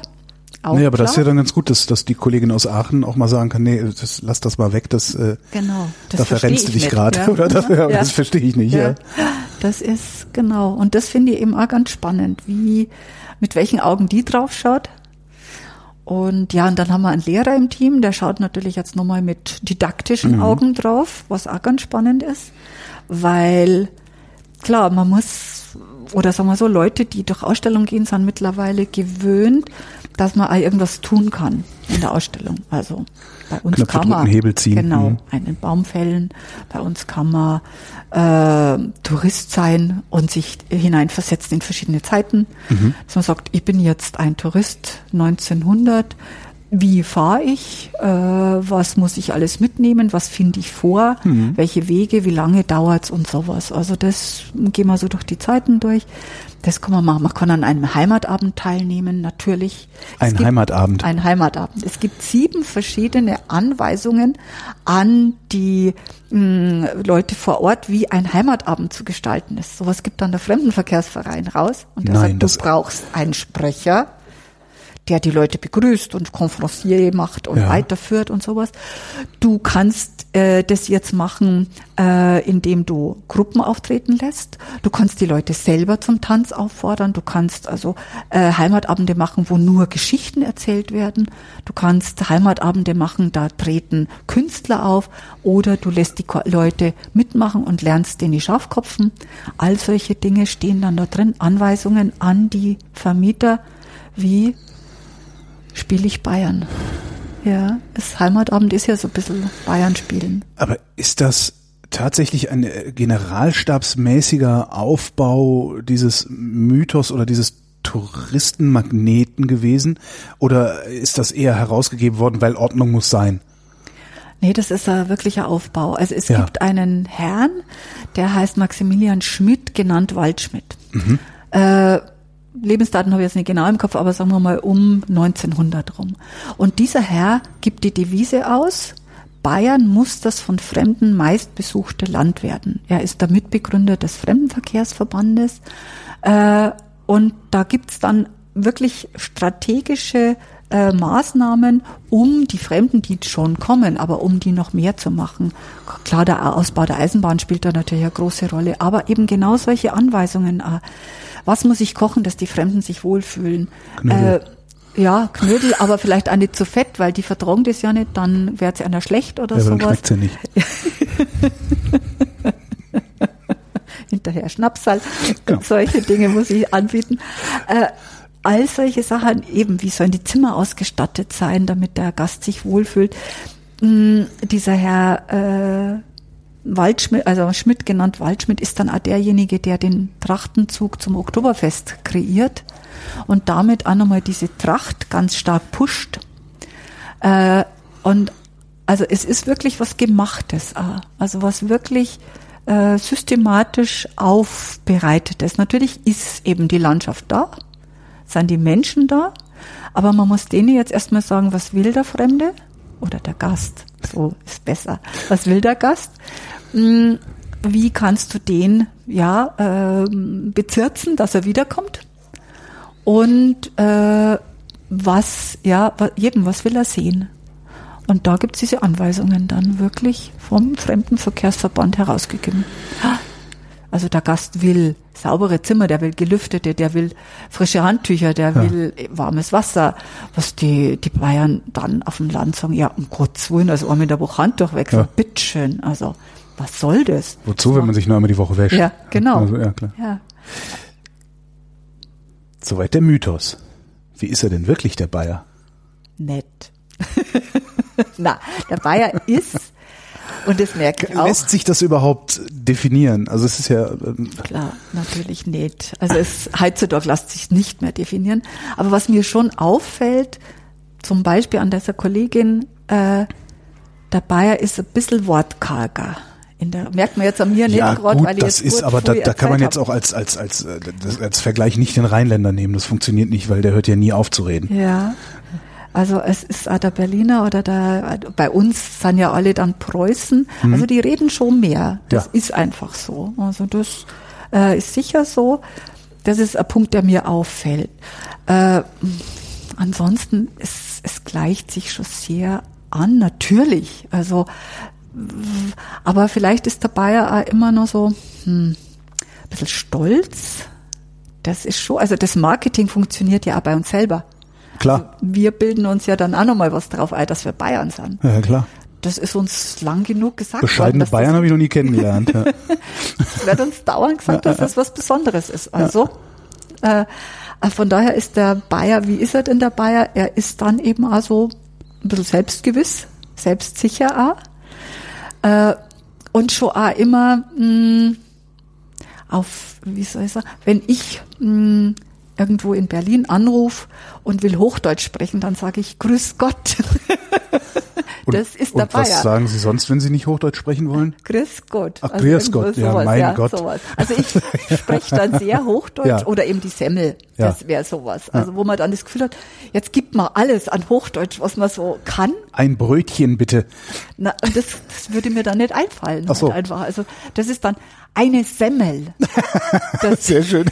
S1: auch nee, aber klar. das ist ja dann ganz gut, dass, dass die Kollegin aus Aachen auch mal sagen kann, nee, das, lass das mal weg, das, äh,
S2: genau, das
S1: da verrennst du dich gerade. Ja. Oder das, ja, ja. das verstehe ich nicht. Ja. ja.
S2: Das ist genau. Und das finde ich eben auch ganz spannend, wie, mit welchen Augen die drauf schaut. Und ja, und dann haben wir einen Lehrer im Team, der schaut natürlich jetzt nochmal mit didaktischen mhm. Augen drauf, was auch ganz spannend ist, weil klar, man muss, oder sagen wir so, Leute, die durch Ausstellungen gehen, sind mittlerweile gewöhnt, dass man irgendwas tun kann in der Ausstellung. Also bei uns
S1: Knöpfe
S2: kann man
S1: Hebel ziehen.
S2: genau mhm. einen Baum fällen. Bei uns kann man äh, Tourist sein und sich hineinversetzen in verschiedene Zeiten. Mhm. Dass man sagt, ich bin jetzt ein Tourist 1900 wie fahre ich, äh, was muss ich alles mitnehmen, was finde ich vor, mhm. welche Wege, wie lange dauert's und sowas. Also das gehen wir so durch die Zeiten durch. Das kann man machen. Man kann an einem Heimatabend teilnehmen, natürlich.
S1: Ein Heimatabend.
S2: Ein Heimatabend. Es gibt sieben verschiedene Anweisungen an die mh, hm, Leute vor Ort, wie ein Heimatabend zu gestalten ist. Sowas gibt dann der Fremdenverkehrsverein raus und der Nein, sagt, du brauchst einen Sprecher, der die Leute begrüßt und Konferencier macht und ja. weiterführt und sowas. Du kannst äh, das jetzt machen, äh, indem du Gruppen auftreten lässt. Du kannst die Leute selber zum Tanz auffordern. Du kannst also äh, Heimatabende machen, wo nur Geschichten erzählt werden. Du kannst Heimatabende machen, da treten Künstler auf oder du lässt die Leute mitmachen und lernst den die Schafkopfen. All solche Dinge stehen dann da drin. Anweisungen an die Vermieter, wie spiele ich Bayern. Ja, das Heimatabend ist ja so ein bisschen Bayern spielen.
S1: Aber ist das tatsächlich ein äh, generalstabsmäßiger Aufbau dieses Mythos oder dieses Touristenmagneten gewesen? Oder ist das eher herausgegeben worden, weil Ordnung muss sein?
S2: Nee, das ist ein wirklicher Aufbau. Also es ja. gibt einen Herrn, der heißt Maximilian Schmidt, genannt Waldschmidt. Mhm. Äh, Lebensdaten habe ich jetzt nicht genau im Kopf, aber sagen wir mal um 1900 rum. Und dieser Herr gibt die Devise aus, Bayern muss das von Fremden meistbesuchte Land werden. Er ist der Mitbegründer des Fremdenverkehrsverbandes. Äh, und da gibt's dann wirklich strategische äh, Maßnahmen, um die Fremden, die schon kommen, aber um die noch mehr zu machen. Klar, der Ausbau der Eisenbahn spielt da natürlich eine große Rolle, aber eben genau solche Anweisungen. Äh, was muss ich kochen, dass die Fremden sich wohlfühlen? Knödel. Äh, ja, Knödel, aber vielleicht auch nicht zu fett, weil die vertragen das ja nicht, dann wird sie einer schlecht oder ja, sowas. Dann schmeckt
S1: sie nicht.
S2: Hinterher Schnapsal. Genau. Solche Dinge muss ich anbieten. Äh, all solche Sachen, eben, wie sollen die Zimmer ausgestattet sein, damit der Gast sich wohlfühlt. Mm, dieser Herr äh, Waldschmidt, also Schmidt genannt Waldschmidt, ist dann auch derjenige, der den Trachtenzug zum Oktoberfest kreiert und damit auch nochmal diese Tracht ganz stark pusht. Äh, und also es ist wirklich was Gemachtes, auch. also was wirklich äh, systematisch aufbereitet ist. Natürlich ist eben die Landschaft da, sind die Menschen da, aber man muss denen jetzt erstmal sagen, was will der Fremde oder der Gast? So ist besser. Was will der Gast? Hm, wie kannst du den ja äh, bezirzen, dass er wiederkommt? Und äh, was, ja, jedem, was will er sehen? Und da gibt es diese Anweisungen dann wirklich vom Fremdenverkehrsverband herausgegeben. Also der Gast will saubere Zimmer, der will gelüftete, der will frische Handtücher, der ja. will warmes Wasser. Was die, die Bayern dann auf dem Land sagen, ja, um Gottes Willen, also einmal in der Woche Handtuch weg, ja. bitteschön. Also, was soll das?
S1: Wozu, wenn man sich nur einmal die Woche wäscht?
S2: Ja, genau.
S1: Also, ja, klar. Ja. Soweit der Mythos. Wie ist er denn wirklich, der Bayer?
S2: Nett. Na, der Bayer ist, und das merke ich auch.
S1: Lässt sich das überhaupt definieren? Also es ist ja... Ähm
S2: Klar, natürlich nicht. Also es heutzutage lässt sich nicht mehr definieren. Aber was mir schon auffällt, zum Beispiel an dieser Kollegin, äh, der Bayer ist ein bisschen wortkarger. In der, merkt man jetzt an mir nicht
S1: ja,
S2: gerade,
S1: weil ich das jetzt ist, aber da, da kann man jetzt auch als als als äh, als Vergleich nicht den Rheinländer nehmen. Das funktioniert nicht, weil der hört ja nie auf zu reden.
S2: Ja, also es ist auch der Berliner oder der, bei uns sind ja alle dann Preußen. Mhm. Also die reden schon mehr. Das ja. ist einfach so. Also das äh, ist sicher so. Das ist ein Punkt, der mir auffällt. Äh, ansonsten, es, es gleicht sich schon sehr an, natürlich. Also, aber vielleicht ist der Bayer auch immer noch so hm, ein bisschen stolz. Das ist schon, also das Marketing funktioniert ja auch bei uns selber.
S1: Klar.
S2: Also wir bilden uns ja dann auch nochmal was drauf ein, dass wir Bayern sind.
S1: Ja, klar.
S2: Das ist uns lang genug gesagt
S1: Bescheidene worden. Bayern habe ich noch nie kennengelernt. Ja.
S2: es wird uns dauernd gesagt, dass das was Besonderes ist. Also äh, äh, von daher ist der Bayer, wie ist er denn der Bayer? Er ist dann eben also ein bisschen selbstgewiss, selbstsicher auch. Äh, und schon auch immer mh, mm, auf, wie soll ich sagen, wenn ich mh, mm, irgendwo in Berlin anrufe und will Hochdeutsch sprechen, dann sage ich Grüß Gott.
S1: Und, das ist und dabei. Was sagen Sie sonst, wenn Sie nicht Hochdeutsch sprechen wollen?
S2: Grüß Gott.
S1: Ach, also Grüß Gott, ja, sowas, mein ja, Gott. Sowas.
S2: Also ich spreche dann sehr Hochdeutsch ja. oder eben die Semmel. Das wäre sowas. Also wo man dann das Gefühl hat, jetzt gibt man alles an Hochdeutsch, was man so kann.
S1: Ein Brötchen bitte.
S2: Na, und das, das würde mir dann nicht einfallen.
S1: Ach so.
S2: Halt einfach. Also das ist dann eine Semmel.
S1: Das, Sehr schön.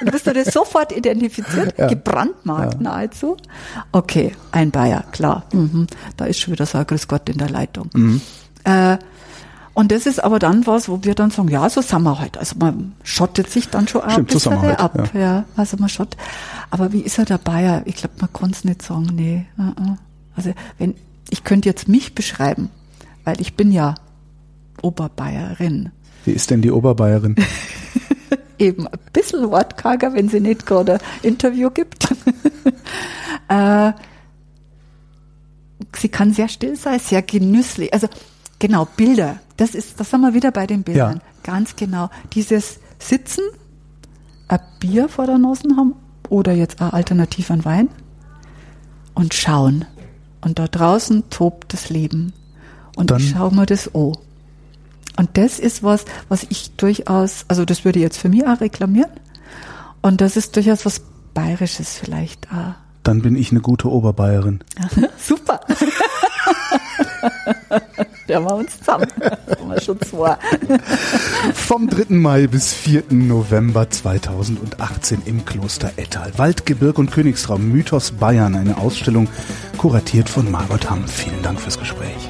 S2: Und bist du das sofort identifiziert, ja. gebrandmarkt ja. nahezu. Okay, ein Bayer, klar. Mhm. Da ist schon wieder so ein Grüß Gott in der Leitung. Mhm. Äh, und das ist aber dann was, wo wir dann sagen, ja, so sind wir halt. Also man schottet sich dann schon
S1: Stimmt, ein bisschen so halt,
S2: ab. Ja. ja. also man schottet. Aber wie ist er der Bayer? Ich glaube, man kann es nicht sagen, nee. Uh -uh. Also wenn, ich könnte jetzt mich beschreiben, weil ich bin ja Oberbayerin.
S1: Wie ist denn die Oberbayerin?
S2: Eben ein bisschen wortkarger, wenn sie nicht gerade ein Interview gibt. äh, sie kann sehr still sein, sehr genüsslich. Also genau, Bilder. Das ist, das sind wir wieder bei den Bildern. Ja. Ganz genau. Dieses Sitzen, ein Bier vor der Nase haben oder jetzt auch alternativ ein Wein und schauen. Und da draußen tobt das Leben. Und Dann ich schau mir das an. Und das ist was, was ich durchaus, also das würde ich jetzt für mich auch reklamieren. Und das ist durchaus was Bayerisches vielleicht auch.
S1: Dann bin ich eine gute Oberbayerin.
S2: Super. Haben wir uns zusammen. wir schon zwei.
S1: Vom 3. Mai bis 4. November 2018 im Kloster Ettal. Waldgebirg und Königsraum Mythos Bayern. Eine Ausstellung kuratiert von Margot Hamm. Vielen Dank fürs Gespräch.